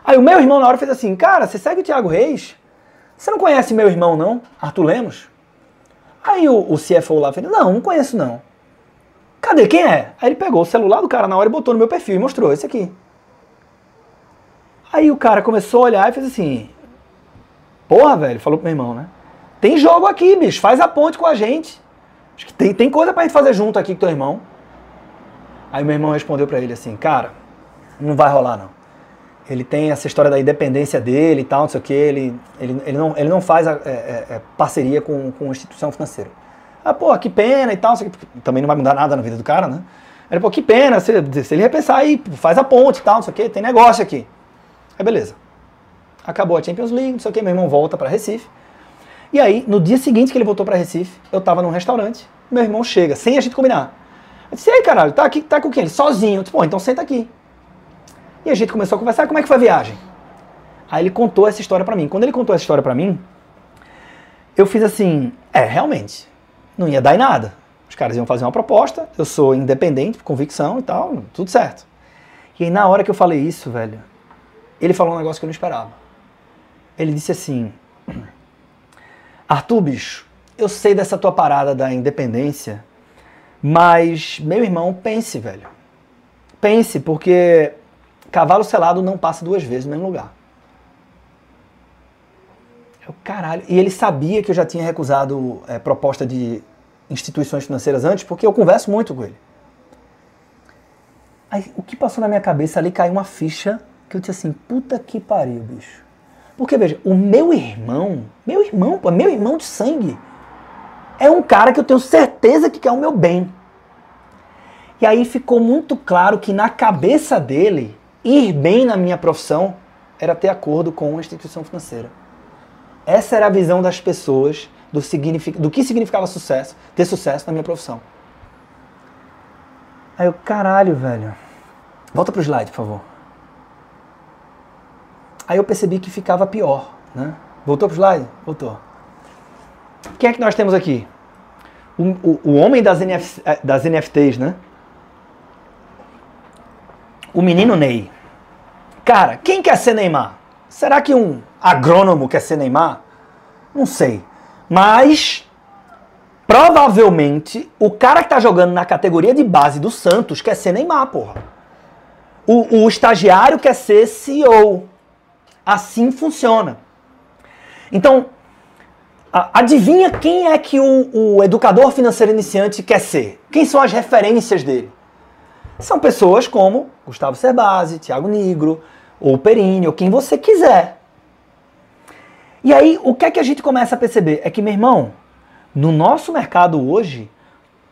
Aí o meu irmão na hora fez assim, cara, você segue o Thiago Reis? Você não conhece meu irmão, não? Arthur Lemos? Aí o, o CFO lá fez, não, não conheço não. Cadê? Quem é? Aí ele pegou o celular do cara na hora e botou no meu perfil e mostrou esse aqui. Aí o cara começou a olhar e fez assim: Porra, velho, falou pro meu irmão, né? Tem jogo aqui, bicho, faz a ponte com a gente. Acho que tem, tem coisa pra gente fazer junto aqui com teu irmão. Aí meu irmão respondeu para ele assim: Cara, não vai rolar não. Ele tem essa história da independência dele e tal, não sei o que, ele, ele, ele, não, ele não faz a, é, é, é parceria com, com instituição financeira. Ah, pô, que pena e tal, também não vai mudar nada na vida do cara, né? Ele, pô, que pena, se, se ele repensar aí, faz a ponte e tal, não sei o que, tem negócio aqui. Aí beleza. Acabou a Champions League, não sei o que, meu irmão volta para Recife. E aí, no dia seguinte que ele voltou para Recife, eu tava num restaurante, meu irmão chega, sem a gente combinar. Eu disse, e aí, caralho, tá aqui, tá com quem? Ele, sozinho. Eu disse, pô, então senta aqui. E a gente começou a conversar, como é que foi a viagem? Aí ele contou essa história para mim. Quando ele contou essa história para mim, eu fiz assim, é, realmente, não ia dar em nada. Os caras iam fazer uma proposta, eu sou independente, convicção e tal, tudo certo. E aí na hora que eu falei isso, velho, ele falou um negócio que eu não esperava. Ele disse assim: Arthur, bicho, eu sei dessa tua parada da independência, mas, meu irmão, pense, velho. Pense, porque cavalo selado não passa duas vezes no mesmo lugar. Eu, caralho. E ele sabia que eu já tinha recusado é, proposta de instituições financeiras antes, porque eu converso muito com ele. Aí, o que passou na minha cabeça ali caiu uma ficha que eu disse assim, puta que pariu, bicho. Porque, veja, o meu irmão, meu irmão, pô, meu irmão de sangue, é um cara que eu tenho certeza que quer o meu bem. E aí ficou muito claro que na cabeça dele, ir bem na minha profissão era ter acordo com uma instituição financeira. Essa era a visão das pessoas do, do que significava sucesso, ter sucesso na minha profissão. Aí eu, caralho, velho. Volta pro slide, por favor. Aí eu percebi que ficava pior, né? Voltou pro slide? Voltou. Quem é que nós temos aqui? O, o, o homem das, NF, eh, das NFTs, né? O menino Ney. Cara, quem quer ser Neymar? Será que um agrônomo quer ser Neymar? Não sei. Mas provavelmente o cara que tá jogando na categoria de base do Santos quer ser Neymar, porra. O, o estagiário quer ser CEO. Assim funciona. Então, adivinha quem é que o, o, educador financeiro iniciante quer ser? Quem são as referências dele? São pessoas como Gustavo Cerbasi, Tiago Nigro, ou Perini, ou quem você quiser. E aí, o que é que a gente começa a perceber? É que, meu irmão, no nosso mercado hoje,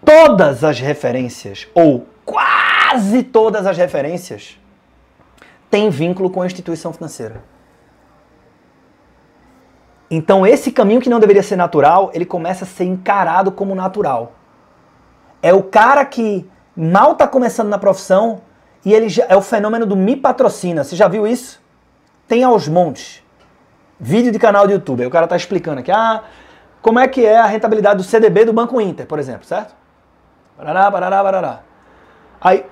todas as referências, ou quase todas as referências, têm vínculo com a instituição financeira. Então esse caminho que não deveria ser natural, ele começa a ser encarado como natural. É o cara que mal está começando na profissão e ele já, é o fenômeno do me patrocina. Você já viu isso? Tem aos montes. Vídeo de canal de YouTube. Aí o cara está explicando aqui, ah, como é que é a rentabilidade do CDB do Banco Inter, por exemplo, certo? Barará, barará, barará. Aí,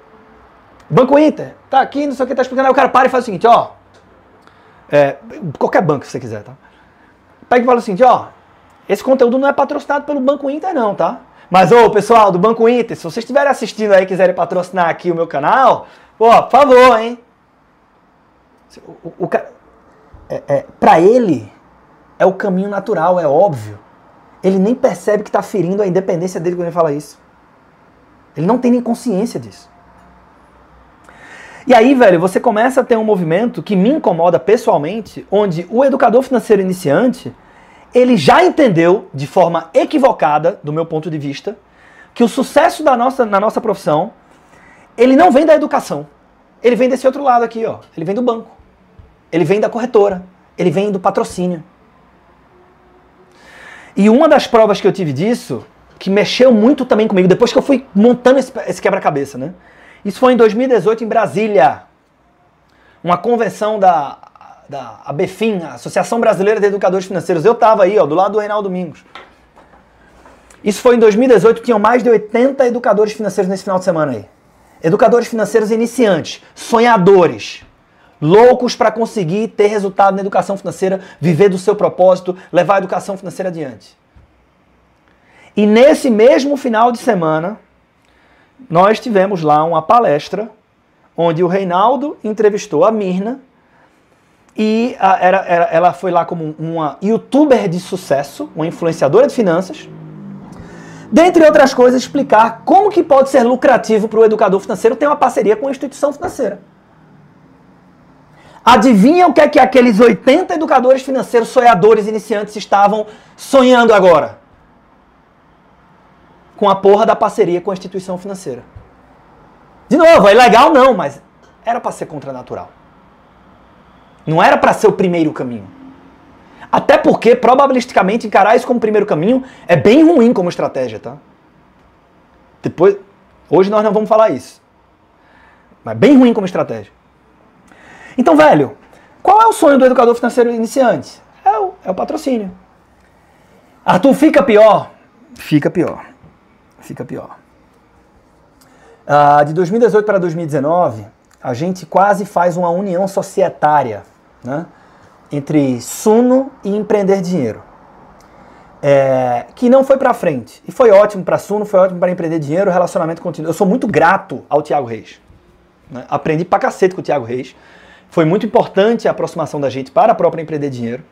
Banco Inter, tá aqui, não sei o que, tá explicando. Aí o cara para e faz o seguinte, ó. É, qualquer banco que você quiser, tá? pega e fala assim, ó, esse conteúdo não é patrocinado pelo Banco Inter não, tá? Mas, ô, pessoal do Banco Inter, se vocês estiverem assistindo aí e quiserem patrocinar aqui o meu canal, pô, por favor, hein? O, o, o é, é, pra ele, é o caminho natural, é óbvio. Ele nem percebe que está ferindo a independência dele quando ele fala isso. Ele não tem nem consciência disso. E aí, velho, você começa a ter um movimento que me incomoda pessoalmente, onde o educador financeiro iniciante, ele já entendeu de forma equivocada, do meu ponto de vista, que o sucesso da nossa, na nossa profissão, ele não vem da educação. Ele vem desse outro lado aqui, ó. Ele vem do banco. Ele vem da corretora. Ele vem do patrocínio. E uma das provas que eu tive disso, que mexeu muito também comigo, depois que eu fui montando esse, esse quebra-cabeça, né? Isso foi em 2018 em Brasília. Uma convenção da, da ABFIM, Associação Brasileira de Educadores Financeiros. Eu estava aí, ó, do lado do Reinaldo Domingos. Isso foi em 2018, tinham mais de 80 educadores financeiros nesse final de semana aí. Educadores financeiros iniciantes, sonhadores, loucos para conseguir ter resultado na educação financeira, viver do seu propósito, levar a educação financeira adiante. E nesse mesmo final de semana, nós tivemos lá uma palestra onde o Reinaldo entrevistou a Mirna e a, era, era, ela foi lá como uma youtuber de sucesso, uma influenciadora de finanças Dentre outras coisas, explicar como que pode ser lucrativo para o educador financeiro ter uma parceria com uma instituição financeira. Adivinha o que é que aqueles 80 educadores financeiros sonhadores iniciantes estavam sonhando agora? Com a porra da parceria com a instituição financeira. De novo, é legal não, mas era para ser contranatural. Não era para ser o primeiro caminho. Até porque, probabilisticamente, encarar isso como primeiro caminho é bem ruim como estratégia, tá? Depois, hoje nós não vamos falar isso. Mas bem ruim como estratégia. Então, velho, qual é o sonho do educador financeiro iniciante? É o, é o patrocínio. Arthur, fica pior? Fica pior. Fica pior. Ah, de 2018 para 2019, a gente quase faz uma união societária, né? entre Suno e empreender dinheiro. É, que não foi para frente. E foi ótimo para Suno, foi ótimo para empreender dinheiro, relacionamento contínuo. Eu sou muito grato ao Tiago Reis. Né? Aprendi pra cacete com o Tiago Reis. Foi muito importante a aproximação da gente para a própria empreender dinheiro.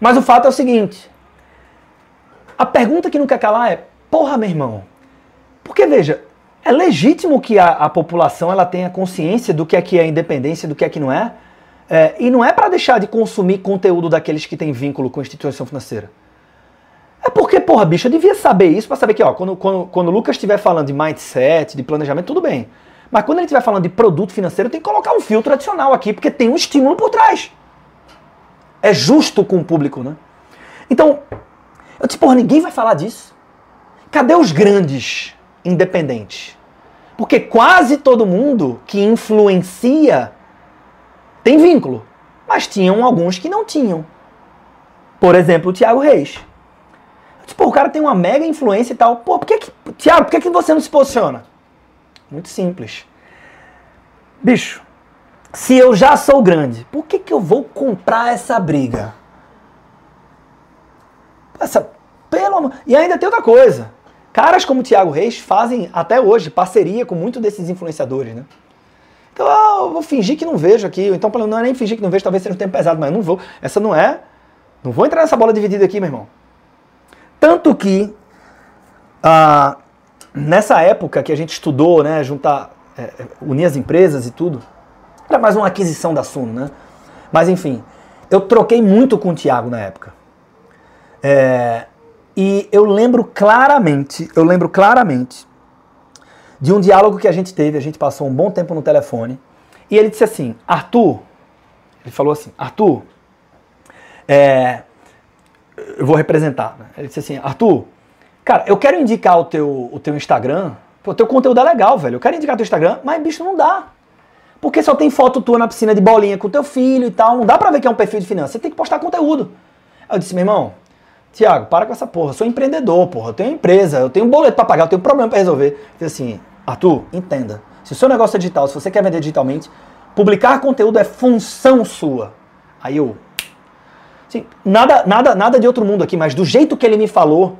Mas o fato é o seguinte: a pergunta que não quer calar é: porra, meu irmão, porque veja, é legítimo que a, a população ela tenha consciência do que é que é independência, do que é que não é. É, e não é para deixar de consumir conteúdo daqueles que têm vínculo com instituição financeira. É porque, porra, bicho, eu devia saber isso para saber que, ó, quando, quando, quando o Lucas estiver falando de mindset, de planejamento, tudo bem. Mas quando ele estiver falando de produto financeiro, tem que colocar um filtro adicional aqui, porque tem um estímulo por trás. É justo com o público, né? Então, eu disse, porra, ninguém vai falar disso. Cadê os grandes independentes? Porque quase todo mundo que influencia tem vínculo, mas tinham alguns que não tinham. Por exemplo, o Thiago Reis. Tipo, o cara tem uma mega influência e tal. Pô, por que que, Thiago, por que, que você não se posiciona? Muito simples. Bicho, se eu já sou grande, por que, que eu vou comprar essa briga? Essa, pelo amor... E ainda tem outra coisa. Caras como o Thiago Reis fazem até hoje parceria com muitos desses influenciadores, né? Então ah, eu vou fingir que não vejo aqui. Então não é nem fingir que não vejo, talvez seja um tempo pesado, mas eu não vou. Essa não é. Não vou entrar nessa bola dividida aqui, meu irmão. Tanto que ah, nessa época que a gente estudou, né, juntar, é, é, unir as empresas e tudo, era mais uma aquisição da Suno, né? Mas enfim, eu troquei muito com o Thiago na época. É, e eu lembro claramente, eu lembro claramente de um diálogo que a gente teve, a gente passou um bom tempo no telefone, e ele disse assim, Arthur, ele falou assim, Arthur, é, eu vou representar, né? ele disse assim, Arthur, cara, eu quero indicar o teu, o teu Instagram, o teu conteúdo é legal, velho, eu quero indicar o teu Instagram, mas bicho, não dá. Porque só tem foto tua na piscina de bolinha com teu filho e tal, não dá pra ver que é um perfil de finanças, você tem que postar conteúdo. Aí eu disse, meu irmão, Tiago, para com essa porra. Eu sou empreendedor, porra. Eu tenho empresa, eu tenho um boleto para pagar, eu tenho um problema para resolver. Eu assim, Arthur, entenda. Se o seu negócio é digital, se você quer vender digitalmente, publicar conteúdo é função sua. Aí eu. Assim, nada, nada, nada de outro mundo aqui, mas do jeito que ele me falou,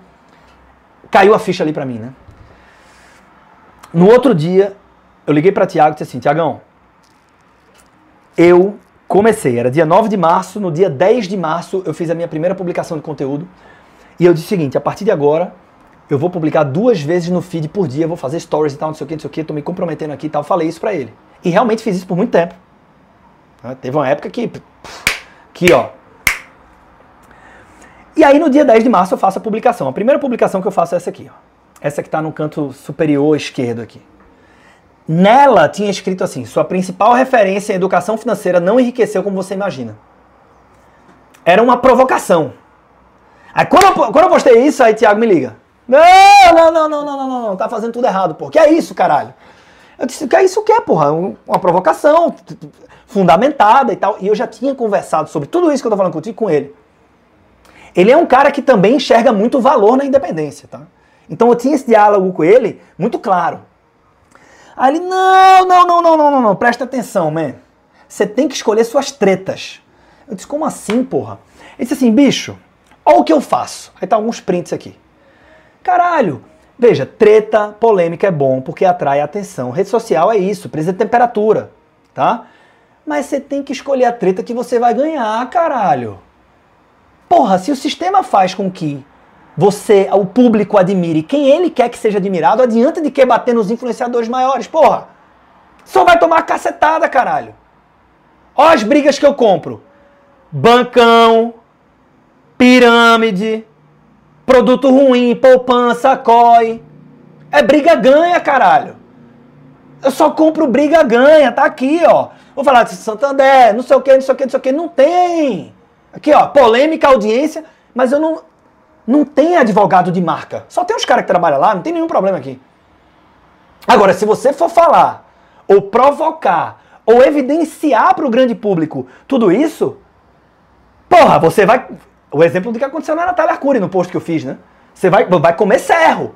caiu a ficha ali para mim, né? No outro dia, eu liguei para Tiago e disse assim: Tiagão, eu comecei, era dia 9 de março, no dia 10 de março eu fiz a minha primeira publicação de conteúdo. E eu disse o seguinte: a partir de agora, eu vou publicar duas vezes no feed por dia, vou fazer stories e tal, não sei o que, não sei o que, tô me comprometendo aqui e tal. Falei isso pra ele. E realmente fiz isso por muito tempo. Teve uma época que. Aqui, ó. E aí no dia 10 de março eu faço a publicação. A primeira publicação que eu faço é essa aqui, ó. Essa que está no canto superior esquerdo aqui. Nela tinha escrito assim: sua principal referência em educação financeira não enriqueceu como você imagina. Era uma provocação. Aí quando eu, quando eu postei isso, aí Thiago me liga. Não, não, não, não, não, não, não, tá fazendo tudo errado, pô. Que é isso, caralho? Eu disse, que é isso que é, porra? Uma provocação fundamentada e tal. E eu já tinha conversado sobre tudo isso que eu tô falando contigo com ele. Ele é um cara que também enxerga muito valor na independência, tá? Então eu tinha esse diálogo com ele muito claro. Aí ele, não, não, não, não, não, não, não, presta atenção, man. Você tem que escolher suas tretas. Eu disse, como assim, porra? Ele disse assim, bicho, olha o que eu faço. Aí tá alguns prints aqui. Caralho, veja, treta, polêmica é bom porque atrai atenção. Rede social é isso, precisa de temperatura, tá? Mas você tem que escolher a treta que você vai ganhar, caralho. Porra, se o sistema faz com que você, o público admire quem ele quer que seja admirado, adianta de que bater nos influenciadores maiores, porra. Só vai tomar cacetada, caralho. Ó as brigas que eu compro. Bancão, pirâmide, produto ruim, poupança, COI. É briga ganha, caralho. Eu só compro briga ganha, tá aqui, ó. Vou falar de Santander, não sei o que, não sei o que, não sei o que. Não tem. Aqui, ó, polêmica, audiência, mas eu não. Não tem advogado de marca. Só tem os caras que trabalham lá, não tem nenhum problema aqui. Agora, se você for falar, ou provocar, ou evidenciar para o grande público tudo isso, porra, você vai. O exemplo do que aconteceu na Natália Arcuri, no post que eu fiz, né? Você vai, vai comer serro.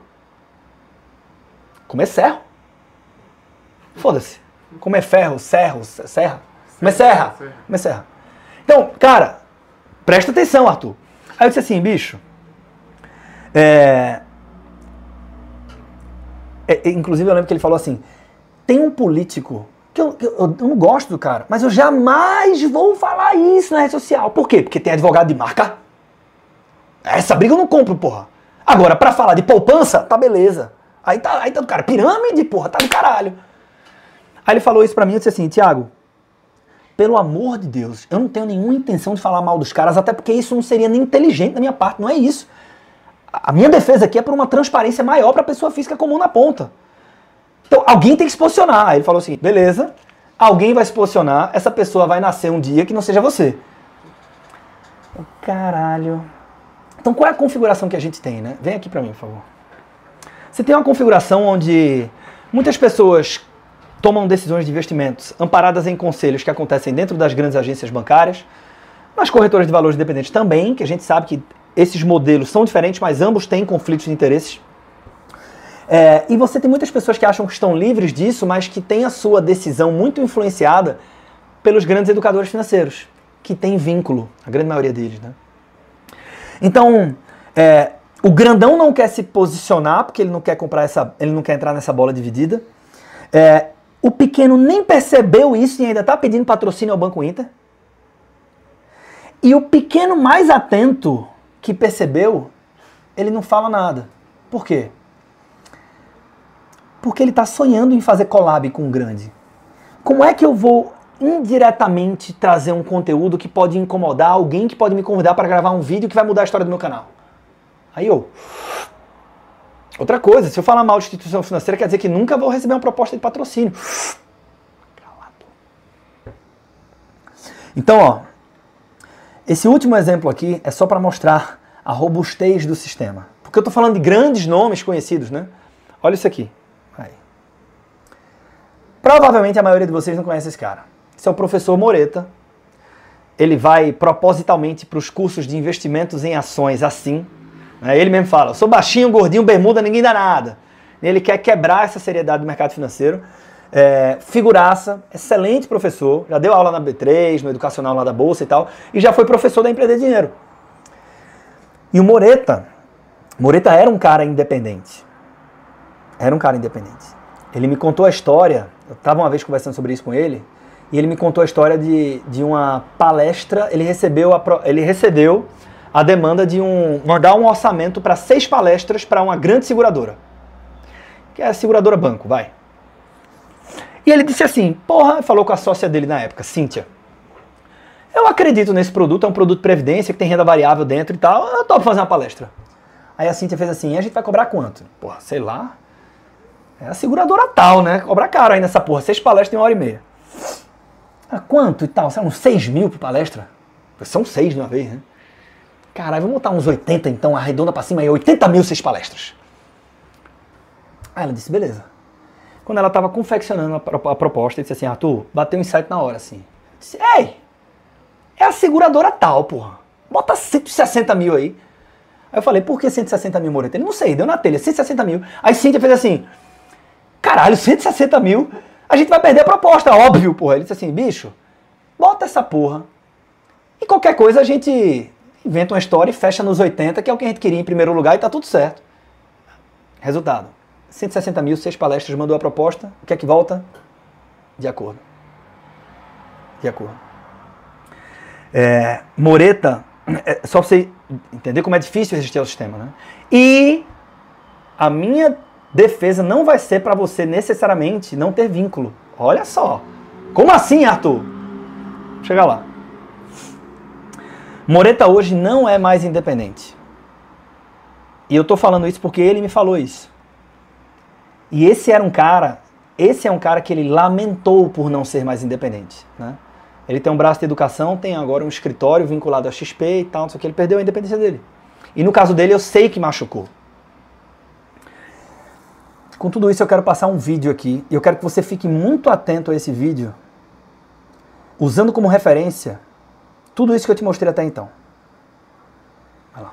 Comer serro. Foda-se. Comer ferro, serro, serra. Comer serra. Comer serra. Então, cara, presta atenção, Arthur. Aí eu disse assim, bicho. É... É, inclusive eu lembro que ele falou assim: tem um político que eu, eu, eu, não gosto do cara, mas eu jamais vou falar isso na rede social. Por quê? Porque tem advogado de marca. Essa briga eu não compro, porra. Agora, para falar de poupança, tá beleza. Aí tá, aí tá do cara, pirâmide, porra, tá do caralho. Aí ele falou isso pra mim e disse assim, Tiago, pelo amor de Deus, eu não tenho nenhuma intenção de falar mal dos caras, até porque isso não seria nem inteligente da minha parte, não é isso. A minha defesa aqui é por uma transparência maior para a pessoa física comum na ponta. Então, alguém tem que se posicionar. Ele falou assim: beleza, alguém vai se posicionar, essa pessoa vai nascer um dia que não seja você. Caralho. Então, qual é a configuração que a gente tem, né? Vem aqui para mim, por favor. Você tem uma configuração onde muitas pessoas tomam decisões de investimentos amparadas em conselhos que acontecem dentro das grandes agências bancárias, nas corretoras de valores independentes também, que a gente sabe que esses modelos são diferentes, mas ambos têm conflitos de interesses. É, e você tem muitas pessoas que acham que estão livres disso, mas que têm a sua decisão muito influenciada pelos grandes educadores financeiros, que têm vínculo, a grande maioria deles. Né? Então, é, o grandão não quer se posicionar porque ele não quer comprar essa, ele não quer entrar nessa bola dividida. É, o pequeno nem percebeu isso e ainda está pedindo patrocínio ao Banco Inter. E o pequeno mais atento que percebeu, ele não fala nada. Por quê? Porque ele está sonhando em fazer collab com um grande. Como é que eu vou indiretamente trazer um conteúdo que pode incomodar alguém que pode me convidar para gravar um vídeo que vai mudar a história do meu canal? Aí eu. Outra coisa, se eu falar mal de instituição financeira, quer dizer que nunca vou receber uma proposta de patrocínio. Então, ó, esse último exemplo aqui é só para mostrar a robustez do sistema. Porque eu estou falando de grandes nomes conhecidos, né? Olha isso aqui. Provavelmente a maioria de vocês não conhece esse cara. Esse é o professor Moreta. Ele vai propositalmente para os cursos de investimentos em ações assim. Né? Ele mesmo fala: sou baixinho, gordinho, bermuda, ninguém dá nada. Ele quer quebrar essa seriedade do mercado financeiro. É, figuraça, excelente professor, já deu aula na B3, no educacional lá da Bolsa e tal, e já foi professor da Empreender Dinheiro. E o Moreta, Moreta era um cara independente. Era um cara independente. Ele me contou a história eu estava uma vez conversando sobre isso com ele, e ele me contou a história de, de uma palestra. Ele recebeu a, ele recebeu a demanda de um, mandar um orçamento para seis palestras para uma grande seguradora. Que é a seguradora banco, vai. E ele disse assim: Porra, falou com a sócia dele na época, Cíntia. Eu acredito nesse produto, é um produto de previdência que tem renda variável dentro e tal. Eu topo fazer uma palestra. Aí a Cíntia fez assim: a gente vai cobrar quanto? Porra, sei lá. É a seguradora tal, né? Cobra caro aí nessa porra. Seis palestras em uma hora e meia. Ah, quanto e tal? São uns seis mil por palestra? São seis de uma vez, né? Caralho, vamos botar uns 80 então, arredonda pra cima aí, 80 mil seis palestras. Aí ela disse, beleza. Quando ela tava confeccionando a, pro- a proposta, disse assim, Arthur, bateu um insight na hora, assim. Disse, Ei, é a seguradora tal, porra. Bota 160 mil aí. Aí eu falei, por que 160 mil, Moreira? Ele, não sei, deu na telha, 160 mil. Aí Cíntia fez assim, caralho, 160 mil, a gente vai perder a proposta, óbvio, porra. Ele disse assim, bicho, bota essa porra. E qualquer coisa a gente inventa uma história e fecha nos 80, que é o que a gente queria em primeiro lugar e tá tudo certo. Resultado, 160 mil, seis palestras, mandou a proposta, o que é que volta? De acordo. De acordo. É, Moreta, é, só pra você entender como é difícil resistir ao sistema, né? E a minha defesa não vai ser para você necessariamente não ter vínculo. Olha só. Como assim, Arthur? Chega lá. Moreta hoje não é mais independente. E eu tô falando isso porque ele me falou isso. E esse era um cara, esse é um cara que ele lamentou por não ser mais independente, né? Ele tem um braço de educação, tem agora um escritório vinculado à XP e tal, não sei o que, ele perdeu a independência dele. E no caso dele, eu sei que machucou. Com tudo isso, eu quero passar um vídeo aqui, e eu quero que você fique muito atento a esse vídeo, usando como referência tudo isso que eu te mostrei até então. Vai lá.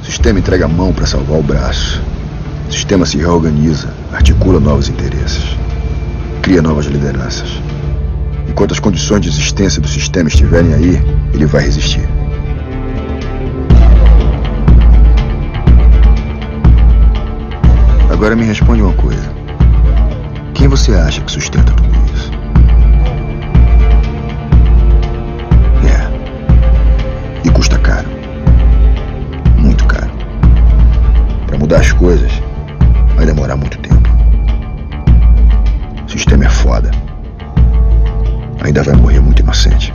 O sistema entrega a mão para salvar o braço. O sistema se reorganiza, articula novos interesses, cria novas lideranças. Enquanto as condições de existência do sistema estiverem aí, ele vai resistir. Agora me responde uma coisa. Quem você acha que sustenta tudo isso? É. E custa caro. Muito caro. Para mudar as coisas, demorar muito tempo. O sistema é foda. Ainda vai morrer muito inocente.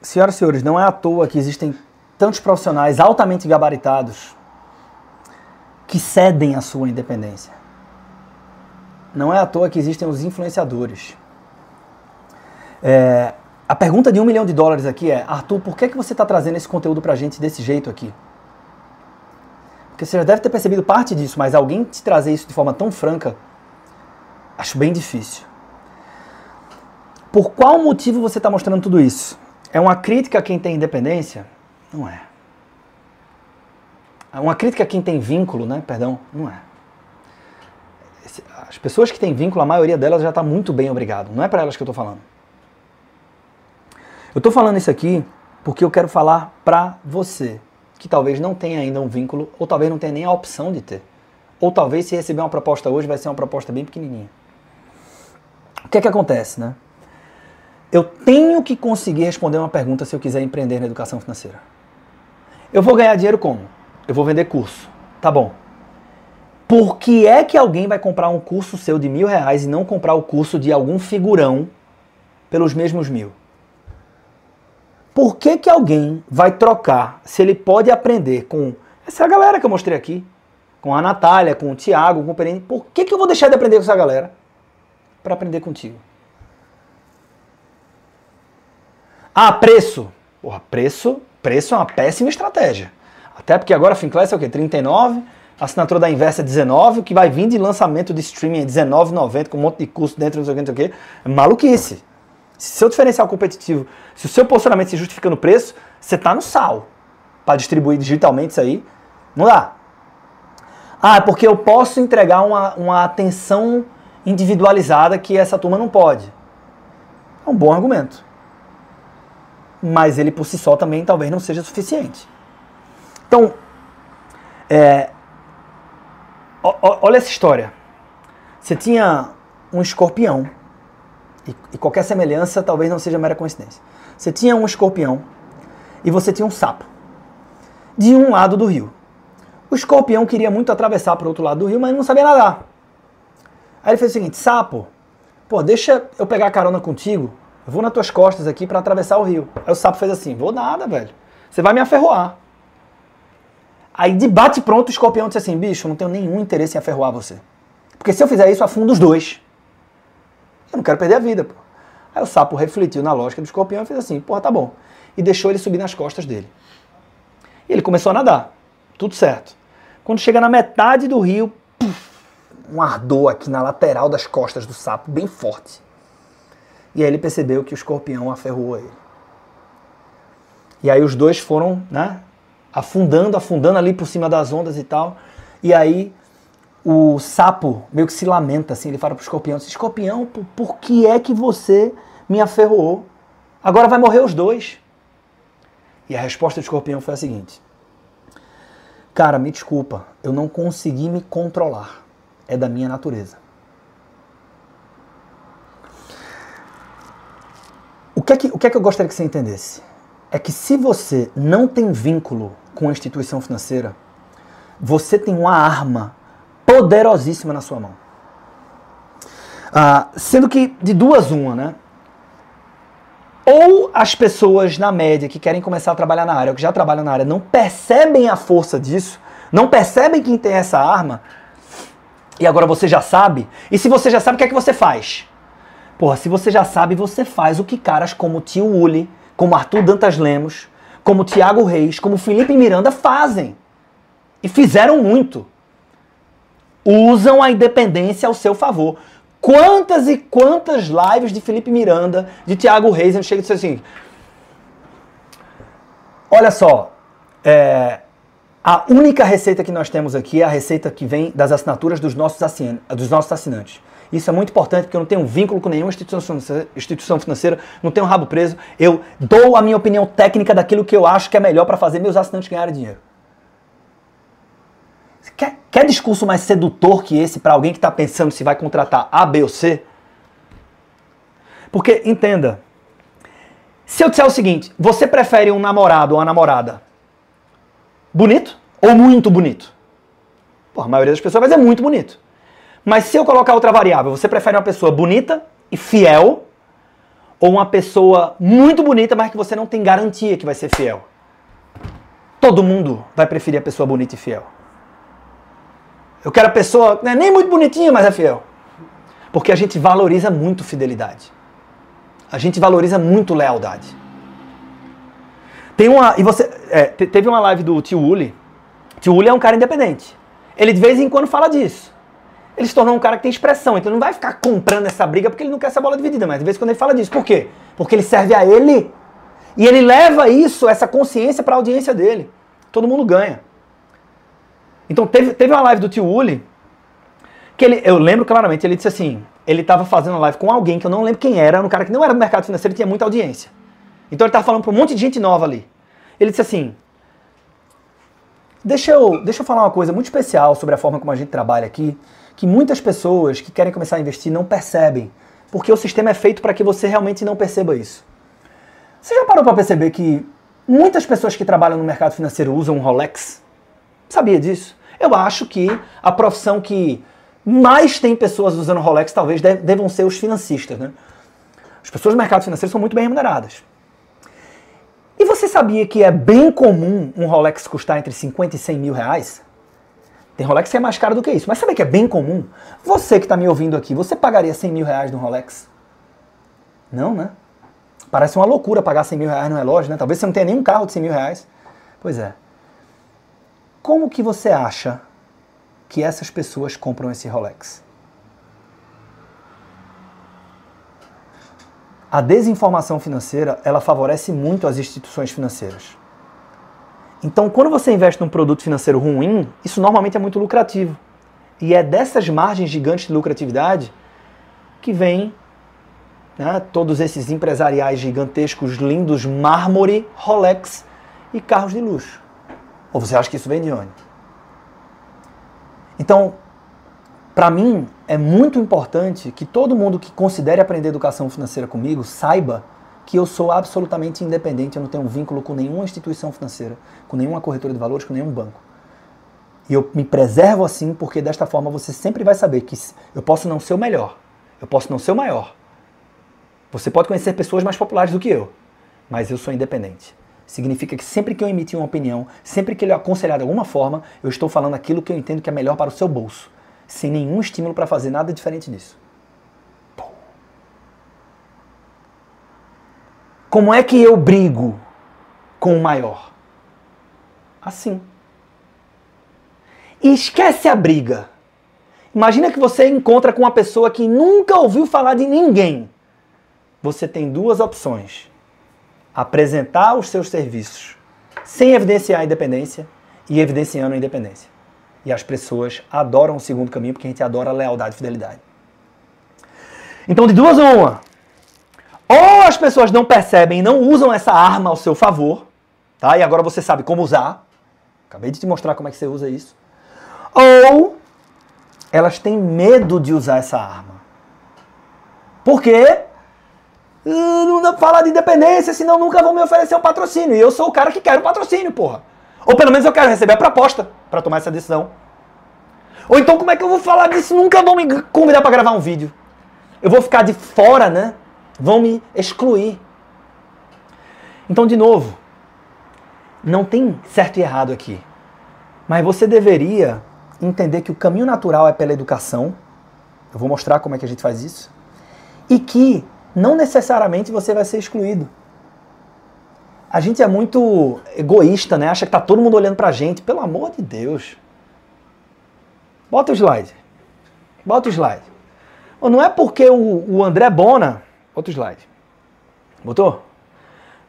Senhoras e senhores, não é à toa que existem tantos profissionais altamente gabaritados que cedem a sua independência. Não é à toa que existem os influenciadores. É, a pergunta de um milhão de dólares aqui é, Arthur, por que, que você está trazendo esse conteúdo pra gente desse jeito aqui? Porque você já deve ter percebido parte disso, mas alguém te trazer isso de forma tão franca, acho bem difícil. Por qual motivo você está mostrando tudo isso? É uma crítica a quem tem independência? Não é. É uma crítica a quem tem vínculo, né? Perdão, não é. As pessoas que têm vínculo, a maioria delas já está muito bem, obrigado. Não é para elas que eu estou falando. Eu estou falando isso aqui porque eu quero falar para você, que talvez não tenha ainda um vínculo, ou talvez não tenha nem a opção de ter. Ou talvez se receber uma proposta hoje, vai ser uma proposta bem pequenininha. O que é que acontece, né? Eu tenho que conseguir responder uma pergunta se eu quiser empreender na educação financeira. Eu vou ganhar dinheiro como? Eu vou vender curso. Tá bom. Por que é que alguém vai comprar um curso seu de mil reais e não comprar o curso de algum figurão pelos mesmos mil? Por que, que alguém vai trocar se ele pode aprender com essa galera que eu mostrei aqui? Com a Natália, com o Thiago, com o Perini. Por que, que eu vou deixar de aprender com essa galera para aprender contigo? Ah, preço. Porra, preço, preço é uma péssima estratégia. Até porque agora a Finclass é o quê? 39, a assinatura da Inversa é 19, o que vai vir de lançamento de streaming é 19,90 com um monte de custo dentro, não sei o que, não sei o que. É maluquice. Se seu diferencial competitivo, se o seu posicionamento se justifica no preço, você tá no sal. Para distribuir digitalmente isso aí, não dá. Ah, é porque eu posso entregar uma, uma atenção individualizada que essa turma não pode. É um bom argumento mas ele por si só também talvez não seja suficiente. Então, é, o- o- olha essa história. Você tinha um escorpião, e, e qualquer semelhança talvez não seja mera coincidência. Você tinha um escorpião e você tinha um sapo, de um lado do rio. O escorpião queria muito atravessar para o outro lado do rio, mas não sabia nadar. Aí ele fez o seguinte: sapo, pô, deixa eu pegar carona contigo, eu vou nas tuas costas aqui para atravessar o rio. Aí o sapo fez assim: vou nada, velho. Você vai me aferroar. Aí de bate pronto o escorpião disse assim: bicho, eu não tenho nenhum interesse em aferroar você. Porque se eu fizer isso, afundo os dois. Eu não quero perder a vida, pô. Aí o sapo refletiu na lógica do escorpião e fez assim, porra, tá bom. E deixou ele subir nas costas dele. E ele começou a nadar. Tudo certo. Quando chega na metade do rio, puff, um ardor aqui na lateral das costas do sapo, bem forte. E aí ele percebeu que o escorpião aferrou ele. E aí os dois foram, né, afundando, afundando ali por cima das ondas e tal. E aí o sapo meio que se lamenta, assim, ele fala pro escorpião, escorpião, por, por que é que você me aferrou? Agora vai morrer os dois. E a resposta do escorpião foi a seguinte, cara, me desculpa, eu não consegui me controlar, é da minha natureza. O que, é que, o que é que eu gostaria que você entendesse? É que se você não tem vínculo com a instituição financeira, você tem uma arma poderosíssima na sua mão. Ah, sendo que de duas uma, né? Ou as pessoas na média que querem começar a trabalhar na área, ou que já trabalham na área, não percebem a força disso, não percebem quem tem essa arma, e agora você já sabe. E se você já sabe, o que é que você faz? Porra, se você já sabe, você faz o que caras como Tio Uli, como Arthur Dantas Lemos, como Tiago Reis, como Felipe Miranda fazem. E fizeram muito usam a independência ao seu favor. Quantas e quantas lives de Felipe Miranda, de Tiago Reis, eu chego e disse assim: Olha só, é, a única receita que nós temos aqui é a receita que vem das assinaturas dos nossos, assin dos nossos assinantes. Isso é muito importante porque eu não tenho vínculo com nenhuma instituição financeira, não tenho rabo preso. Eu dou a minha opinião técnica daquilo que eu acho que é melhor para fazer meus assinantes ganharem dinheiro. Quer, quer discurso mais sedutor que esse para alguém que está pensando se vai contratar A, B ou C? Porque, entenda, se eu disser o seguinte, você prefere um namorado ou uma namorada bonito ou muito bonito? Pô, a maioria das pessoas vai dizer muito bonito. Mas se eu colocar outra variável, você prefere uma pessoa bonita e fiel ou uma pessoa muito bonita, mas que você não tem garantia que vai ser fiel? Todo mundo vai preferir a pessoa bonita e fiel. Eu quero a pessoa, não é nem muito bonitinha, mas é fiel. Porque a gente valoriza muito fidelidade. A gente valoriza muito lealdade. Tem uma. E você. É, teve uma live do Tio Uli. Tio Uli é um cara independente. Ele de vez em quando fala disso. Ele se tornou um cara que tem expressão, então não vai ficar comprando essa briga porque ele não quer essa bola dividida, mas de vez em quando ele fala disso. Por quê? Porque ele serve a ele. E ele leva isso, essa consciência para a audiência dele. Todo mundo ganha. Então teve, teve uma live do tio Uli, que ele, eu lembro claramente, ele disse assim, ele estava fazendo uma live com alguém que eu não lembro quem era, um cara que não era do mercado financeiro tinha muita audiência. Então ele estava falando para um monte de gente nova ali. Ele disse assim, deixa eu, deixa eu falar uma coisa muito especial sobre a forma como a gente trabalha aqui, que muitas pessoas que querem começar a investir não percebem, porque o sistema é feito para que você realmente não perceba isso. Você já parou para perceber que muitas pessoas que trabalham no mercado financeiro usam um Rolex? Sabia disso? Eu acho que a profissão que mais tem pessoas usando Rolex talvez devam ser os financistas. Né? As pessoas do mercado financeiro são muito bem remuneradas. E você sabia que é bem comum um Rolex custar entre 50 e 100 mil reais? Tem Rolex que é mais caro do que isso, mas sabe que é bem comum? Você que está me ouvindo aqui, você pagaria 100 mil reais no Rolex? Não, né? Parece uma loucura pagar 100 mil reais no relógio, né? Talvez você não tenha nenhum carro de 100 mil reais. Pois é. Como que você acha que essas pessoas compram esse Rolex? A desinformação financeira, ela favorece muito as instituições financeiras. Então, quando você investe num produto financeiro ruim, isso normalmente é muito lucrativo. E é dessas margens gigantes de lucratividade que vem né, todos esses empresariais gigantescos, lindos, mármore, Rolex e carros de luxo. Ou você acha que isso vem de onde? Então, para mim, é muito importante que todo mundo que considere aprender educação financeira comigo saiba que eu sou absolutamente independente, eu não tenho um vínculo com nenhuma instituição financeira, com nenhuma corretora de valores, com nenhum banco. E eu me preservo assim porque desta forma você sempre vai saber que eu posso não ser o melhor, eu posso não ser o maior. Você pode conhecer pessoas mais populares do que eu, mas eu sou independente. Significa que sempre que eu emitir uma opinião, sempre que ele é aconselhar de alguma forma, eu estou falando aquilo que eu entendo que é melhor para o seu bolso. sem nenhum estímulo para fazer nada diferente disso. Como é que eu brigo com o maior? Assim. E esquece a briga. Imagina que você encontra com uma pessoa que nunca ouviu falar de ninguém. Você tem duas opções: apresentar os seus serviços sem evidenciar a independência e evidenciando a independência. E as pessoas adoram o segundo caminho porque a gente adora a lealdade e fidelidade. Então, de duas uma. Ou as pessoas não percebem e não usam essa arma ao seu favor, tá? E agora você sabe como usar. Acabei de te mostrar como é que você usa isso. Ou elas têm medo de usar essa arma. Por quê? Não dá pra falar de independência, senão nunca vão me oferecer um patrocínio. E eu sou o cara que quer o patrocínio, porra. Ou pelo menos eu quero receber a proposta para tomar essa decisão. Ou então como é que eu vou falar disso? Nunca vão me convidar para gravar um vídeo. Eu vou ficar de fora, né? Vão me excluir. Então, de novo, não tem certo e errado aqui. Mas você deveria entender que o caminho natural é pela educação. Eu vou mostrar como é que a gente faz isso. E que não necessariamente você vai ser excluído. A gente é muito egoísta, né? Acha que tá todo mundo olhando pra gente. Pelo amor de Deus. Bota o slide. Bota o slide. Não é porque o, o André Bona. Outro slide. Botou?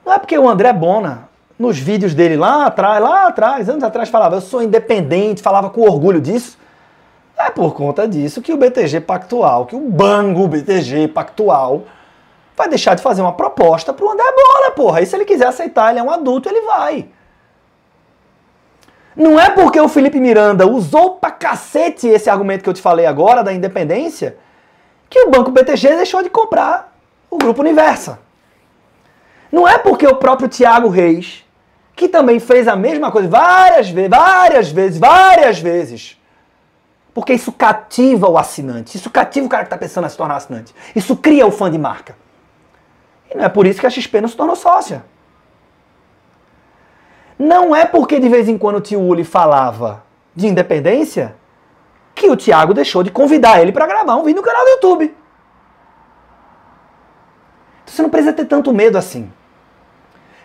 Não é porque o André Bona, nos vídeos dele lá atrás, lá atrás, anos atrás, falava eu sou independente, falava com orgulho disso. É por conta disso que o BTG Pactual, que o Banco BTG Pactual vai deixar de fazer uma proposta pro André Bona, porra. E se ele quiser aceitar, ele é um adulto, ele vai. Não é porque o Felipe Miranda usou pra cacete esse argumento que eu te falei agora da independência que o Banco BTG deixou de comprar o Grupo Universa. Não é porque o próprio Tiago Reis, que também fez a mesma coisa várias vezes, várias vezes, várias vezes, porque isso cativa o assinante, isso cativa o cara que está pensando em se tornar assinante, isso cria o fã de marca. E não é por isso que a XP não se tornou sócia. Não é porque de vez em quando o tio Uli falava de independência que o Thiago deixou de convidar ele para gravar um vídeo no canal do YouTube. Então você não precisa ter tanto medo assim.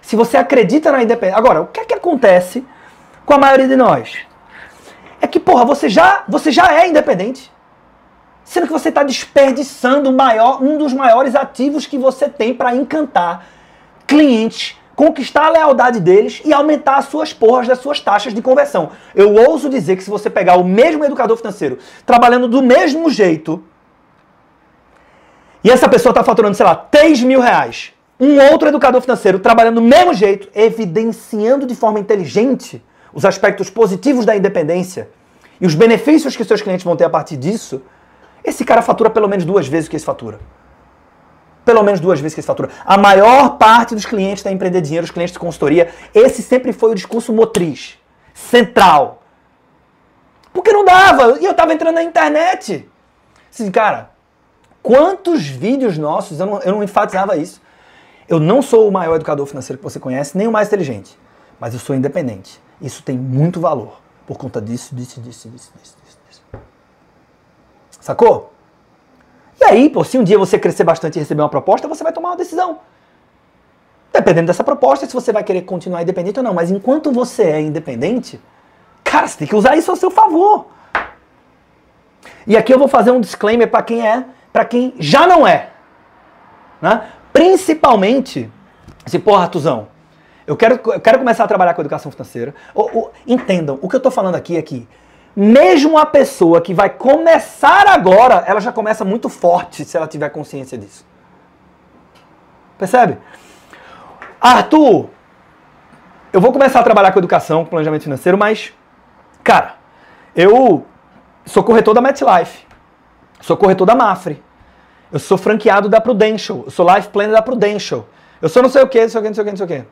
Se você acredita na independência. Agora, o que é que acontece com a maioria de nós? É que, porra, você já, você já é independente sendo que você está desperdiçando maior, um dos maiores ativos que você tem para encantar clientes, conquistar a lealdade deles e aumentar as suas porras das suas taxas de conversão. Eu ouso dizer que se você pegar o mesmo educador financeiro trabalhando do mesmo jeito e essa pessoa está faturando, sei lá, 3 mil reais, um outro educador financeiro trabalhando do mesmo jeito, evidenciando de forma inteligente os aspectos positivos da independência e os benefícios que seus clientes vão ter a partir disso, esse cara fatura pelo menos duas vezes o que esse fatura. Pelo menos duas vezes que esse fatura. A maior parte dos clientes da Empreender Dinheiro, os clientes de consultoria, esse sempre foi o discurso motriz, central. Porque não dava. E eu tava entrando na internet. Assim, cara, quantos vídeos nossos, eu não, eu não enfatizava isso. Eu não sou o maior educador financeiro que você conhece, nem o mais inteligente. Mas eu sou independente. Isso tem muito valor. Por conta disso, disso, disso, disso, disso. Sacou? E aí, pô, se um dia você crescer bastante e receber uma proposta, você vai tomar uma decisão. Dependendo dessa proposta, se você vai querer continuar independente ou não. Mas enquanto você é independente, cara, você tem que usar isso ao seu favor. E aqui eu vou fazer um disclaimer para quem é, para quem já não é. Né? Principalmente, se porra, Tuzão, eu quero, eu quero começar a trabalhar com educação financeira. entendam, o que eu estou falando aqui é que mesmo a pessoa que vai começar agora, ela já começa muito forte se ela tiver consciência disso. Percebe? Arthur, eu vou começar a trabalhar com educação, com planejamento financeiro, mas, cara, eu sou corretor da MetLife, sou corretor da Mafre, eu sou franqueado da Prudential, eu sou life planner da Prudential, eu sou não sei o que, não sei o que, não sei o que, não sei o que.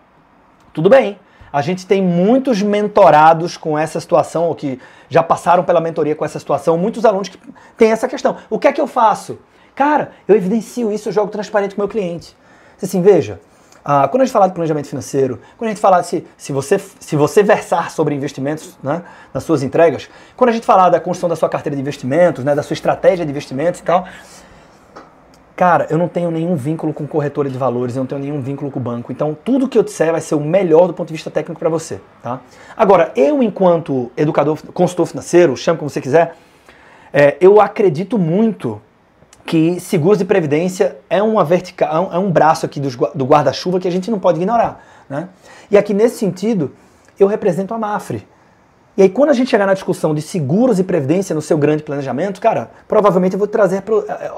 Tudo bem. A gente tem muitos mentorados com essa situação, ou que já passaram pela mentoria com essa situação, muitos alunos que têm essa questão. O que é que eu faço? Cara, eu evidencio isso, eu jogo transparente com o meu cliente. Assim, veja, Ah, quando a gente falar de planejamento financeiro, quando a gente falar se, se, você, se você versar sobre investimentos né, nas suas entregas, quando a gente falar da construção da sua carteira de investimentos, né, da sua estratégia de investimentos e tal, cara, eu não tenho nenhum vínculo com corretora de valores, eu não tenho nenhum vínculo com o banco. Então, tudo que eu disser vai ser o melhor do ponto de vista técnico para você. Tá? Agora, eu, enquanto educador, consultor financeiro, chame como você quiser, é, eu acredito muito que seguros de previdência é uma vertical, é um braço aqui do guarda-chuva que a gente não pode ignorar. Né? E aqui nesse sentido, eu represento a Mafre. E aí, quando a gente chegar na discussão de seguros e previdência no seu grande planejamento, cara, provavelmente eu vou trazer é, é,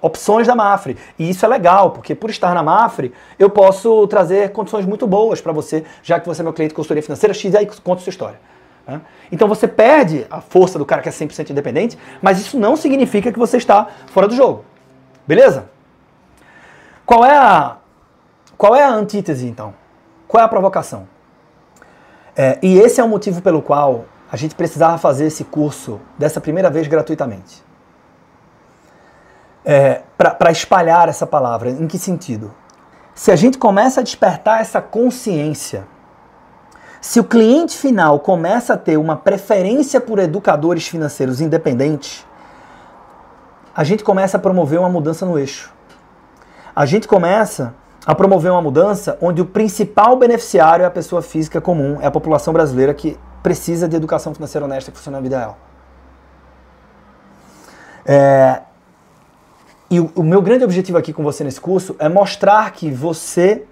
opções da Mafre. E isso é legal, porque por estar na Mafre, eu posso trazer condições muito boas para você, já que você é meu cliente de consultoria financeira, X, aí conta sua história. Né? Então você perde a força do cara que é 100% independente, mas isso não significa que você está fora do jogo. Beleza? Qual é a, qual é a antítese, então? Qual é a provocação? É, e esse é o motivo pelo qual a gente precisava fazer esse curso dessa primeira vez gratuitamente. É, Para espalhar essa palavra. Em que sentido? Se a gente começa a despertar essa consciência se o cliente final começa a ter uma preferência por educadores financeiros independentes, a gente começa a promover uma mudança no eixo. A gente começa a promover uma mudança onde o principal beneficiário é a pessoa física comum, é a população brasileira que precisa de educação financeira honesta que funciona na vida real. É, e o, o meu grande objetivo aqui com você nesse curso é mostrar que você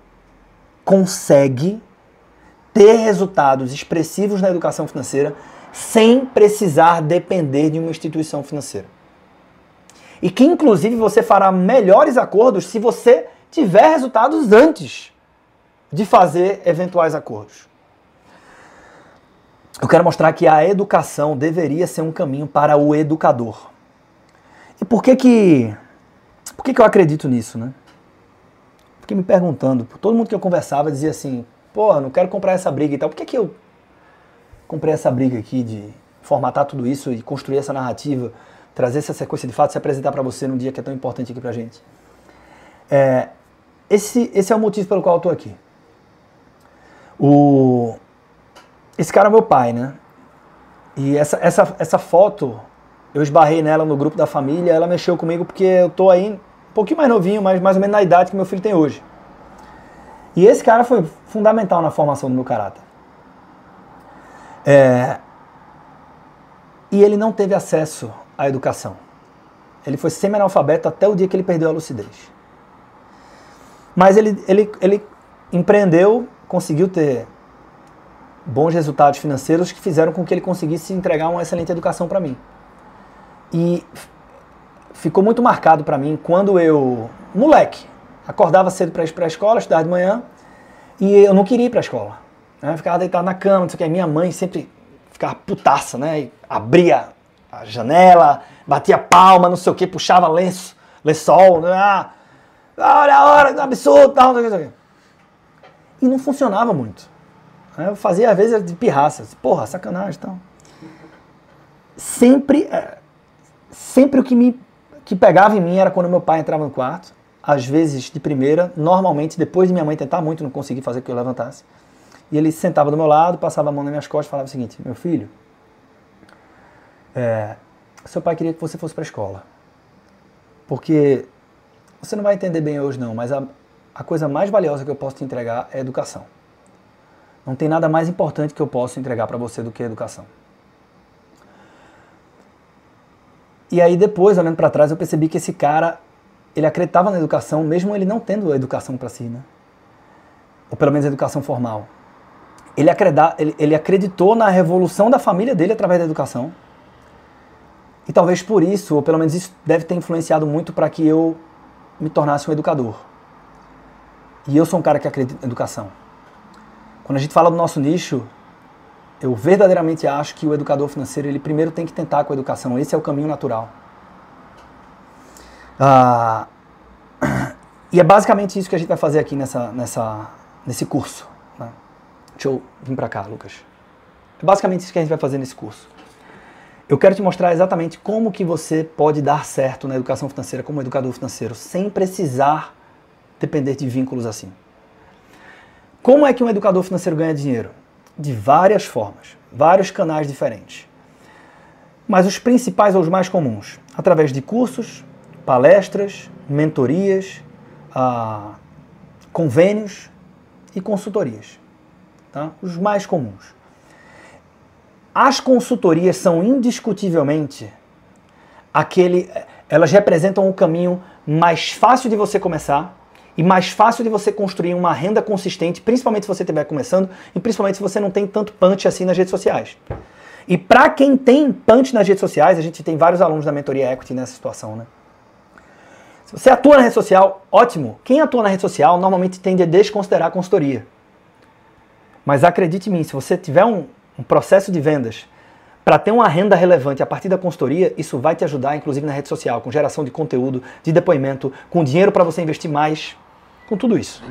consegue ter resultados expressivos na educação financeira sem precisar depender de uma instituição financeira. E que, inclusive, você fará melhores acordos se você tiver resultados antes de fazer eventuais acordos. Eu quero mostrar que a educação deveria ser um caminho para o educador. E por que que, por que, que eu acredito nisso, né? Fiquei me perguntando, todo mundo que eu conversava dizia assim, Pô, não quero comprar essa briga e tal. Por que, que eu comprei essa briga aqui de formatar tudo isso e construir essa narrativa, trazer essa sequência de fatos e apresentar para você num dia que é tão importante aqui pra gente? É, esse, esse é o motivo pelo qual eu tô aqui. O, esse cara é meu pai, né? E essa, essa, essa foto, eu esbarrei nela no grupo da família, ela mexeu comigo porque eu tô aí um pouquinho mais novinho, mas mais ou menos na idade que meu filho tem hoje. E esse cara foi fundamental na formação do meu caráter. É... E ele não teve acesso à educação. Ele foi semi-analfabeto até o dia que ele perdeu a lucidez. Mas ele, ele, ele empreendeu, conseguiu ter bons resultados financeiros que fizeram com que ele conseguisse entregar uma excelente educação para mim. E ficou muito marcado para mim quando eu, moleque, acordava cedo para ir para a escola, estudar de manhã, e eu não queria ir para a escola. Né? Eu ficava deitado na cama, não sei o que. Minha mãe sempre ficava putaça, né? E abria a janela, batia palma, não sei o que, puxava lenço, lençol, né? Ah, olha a hora, absurdo, tal, o que. E não funcionava muito. Eu fazia às vezes de pirraça, porra, sacanagem tal. Sempre, é, sempre o que me que pegava em mim era quando meu pai entrava no quarto às vezes de primeira, normalmente depois de minha mãe tentar muito, não consegui fazer que eu levantasse. E ele sentava do meu lado, passava a mão nas minhas costas e falava o seguinte: Meu filho, é, seu pai queria que você fosse para a escola. Porque você não vai entender bem hoje, não, mas a, a coisa mais valiosa que eu posso te entregar é educação. Não tem nada mais importante que eu possa entregar para você do que educação. E aí depois, olhando para trás, eu percebi que esse cara ele acreditava na educação, mesmo ele não tendo a educação para si, né? ou pelo menos a educação formal. Ele, ele, ele acreditou na revolução da família dele através da educação. E talvez por isso, ou pelo menos isso deve ter influenciado muito para que eu me tornasse um educador. E eu sou um cara que acredita na educação. Quando a gente fala do nosso nicho, eu verdadeiramente acho que o educador financeiro, ele primeiro tem que tentar com a educação. Esse é o caminho natural. Ah, e é basicamente isso que a gente vai fazer aqui nessa, nessa, nesse curso. Né? Deixa eu vir para cá, Lucas. É basicamente isso que a gente vai fazer nesse curso. Eu quero te mostrar exatamente como que você pode dar certo na educação financeira como educador financeiro, sem precisar depender de vínculos assim. Como é que um educador financeiro ganha dinheiro? De várias formas, vários canais diferentes. Mas os principais ou os mais comuns, através de cursos, palestras, mentorias, ah, convênios e consultorias. Tá? Os mais comuns. As consultorias são indiscutivelmente aquele. Elas representam o caminho mais fácil de você começar e mais fácil de você construir uma renda consistente, principalmente se você estiver começando e principalmente se você não tem tanto punch assim nas redes sociais. E para quem tem punch nas redes sociais, a gente tem vários alunos da mentoria Equity nessa situação, né? Se você atua na rede social, ótimo. Quem atua na rede social normalmente tende a desconsiderar a consultoria. Mas acredite em mim, se você tiver um, um processo de vendas para ter uma renda relevante a partir da consultoria, isso vai te ajudar, inclusive na rede social, com geração de conteúdo, de depoimento, com dinheiro para você investir mais, com tudo isso.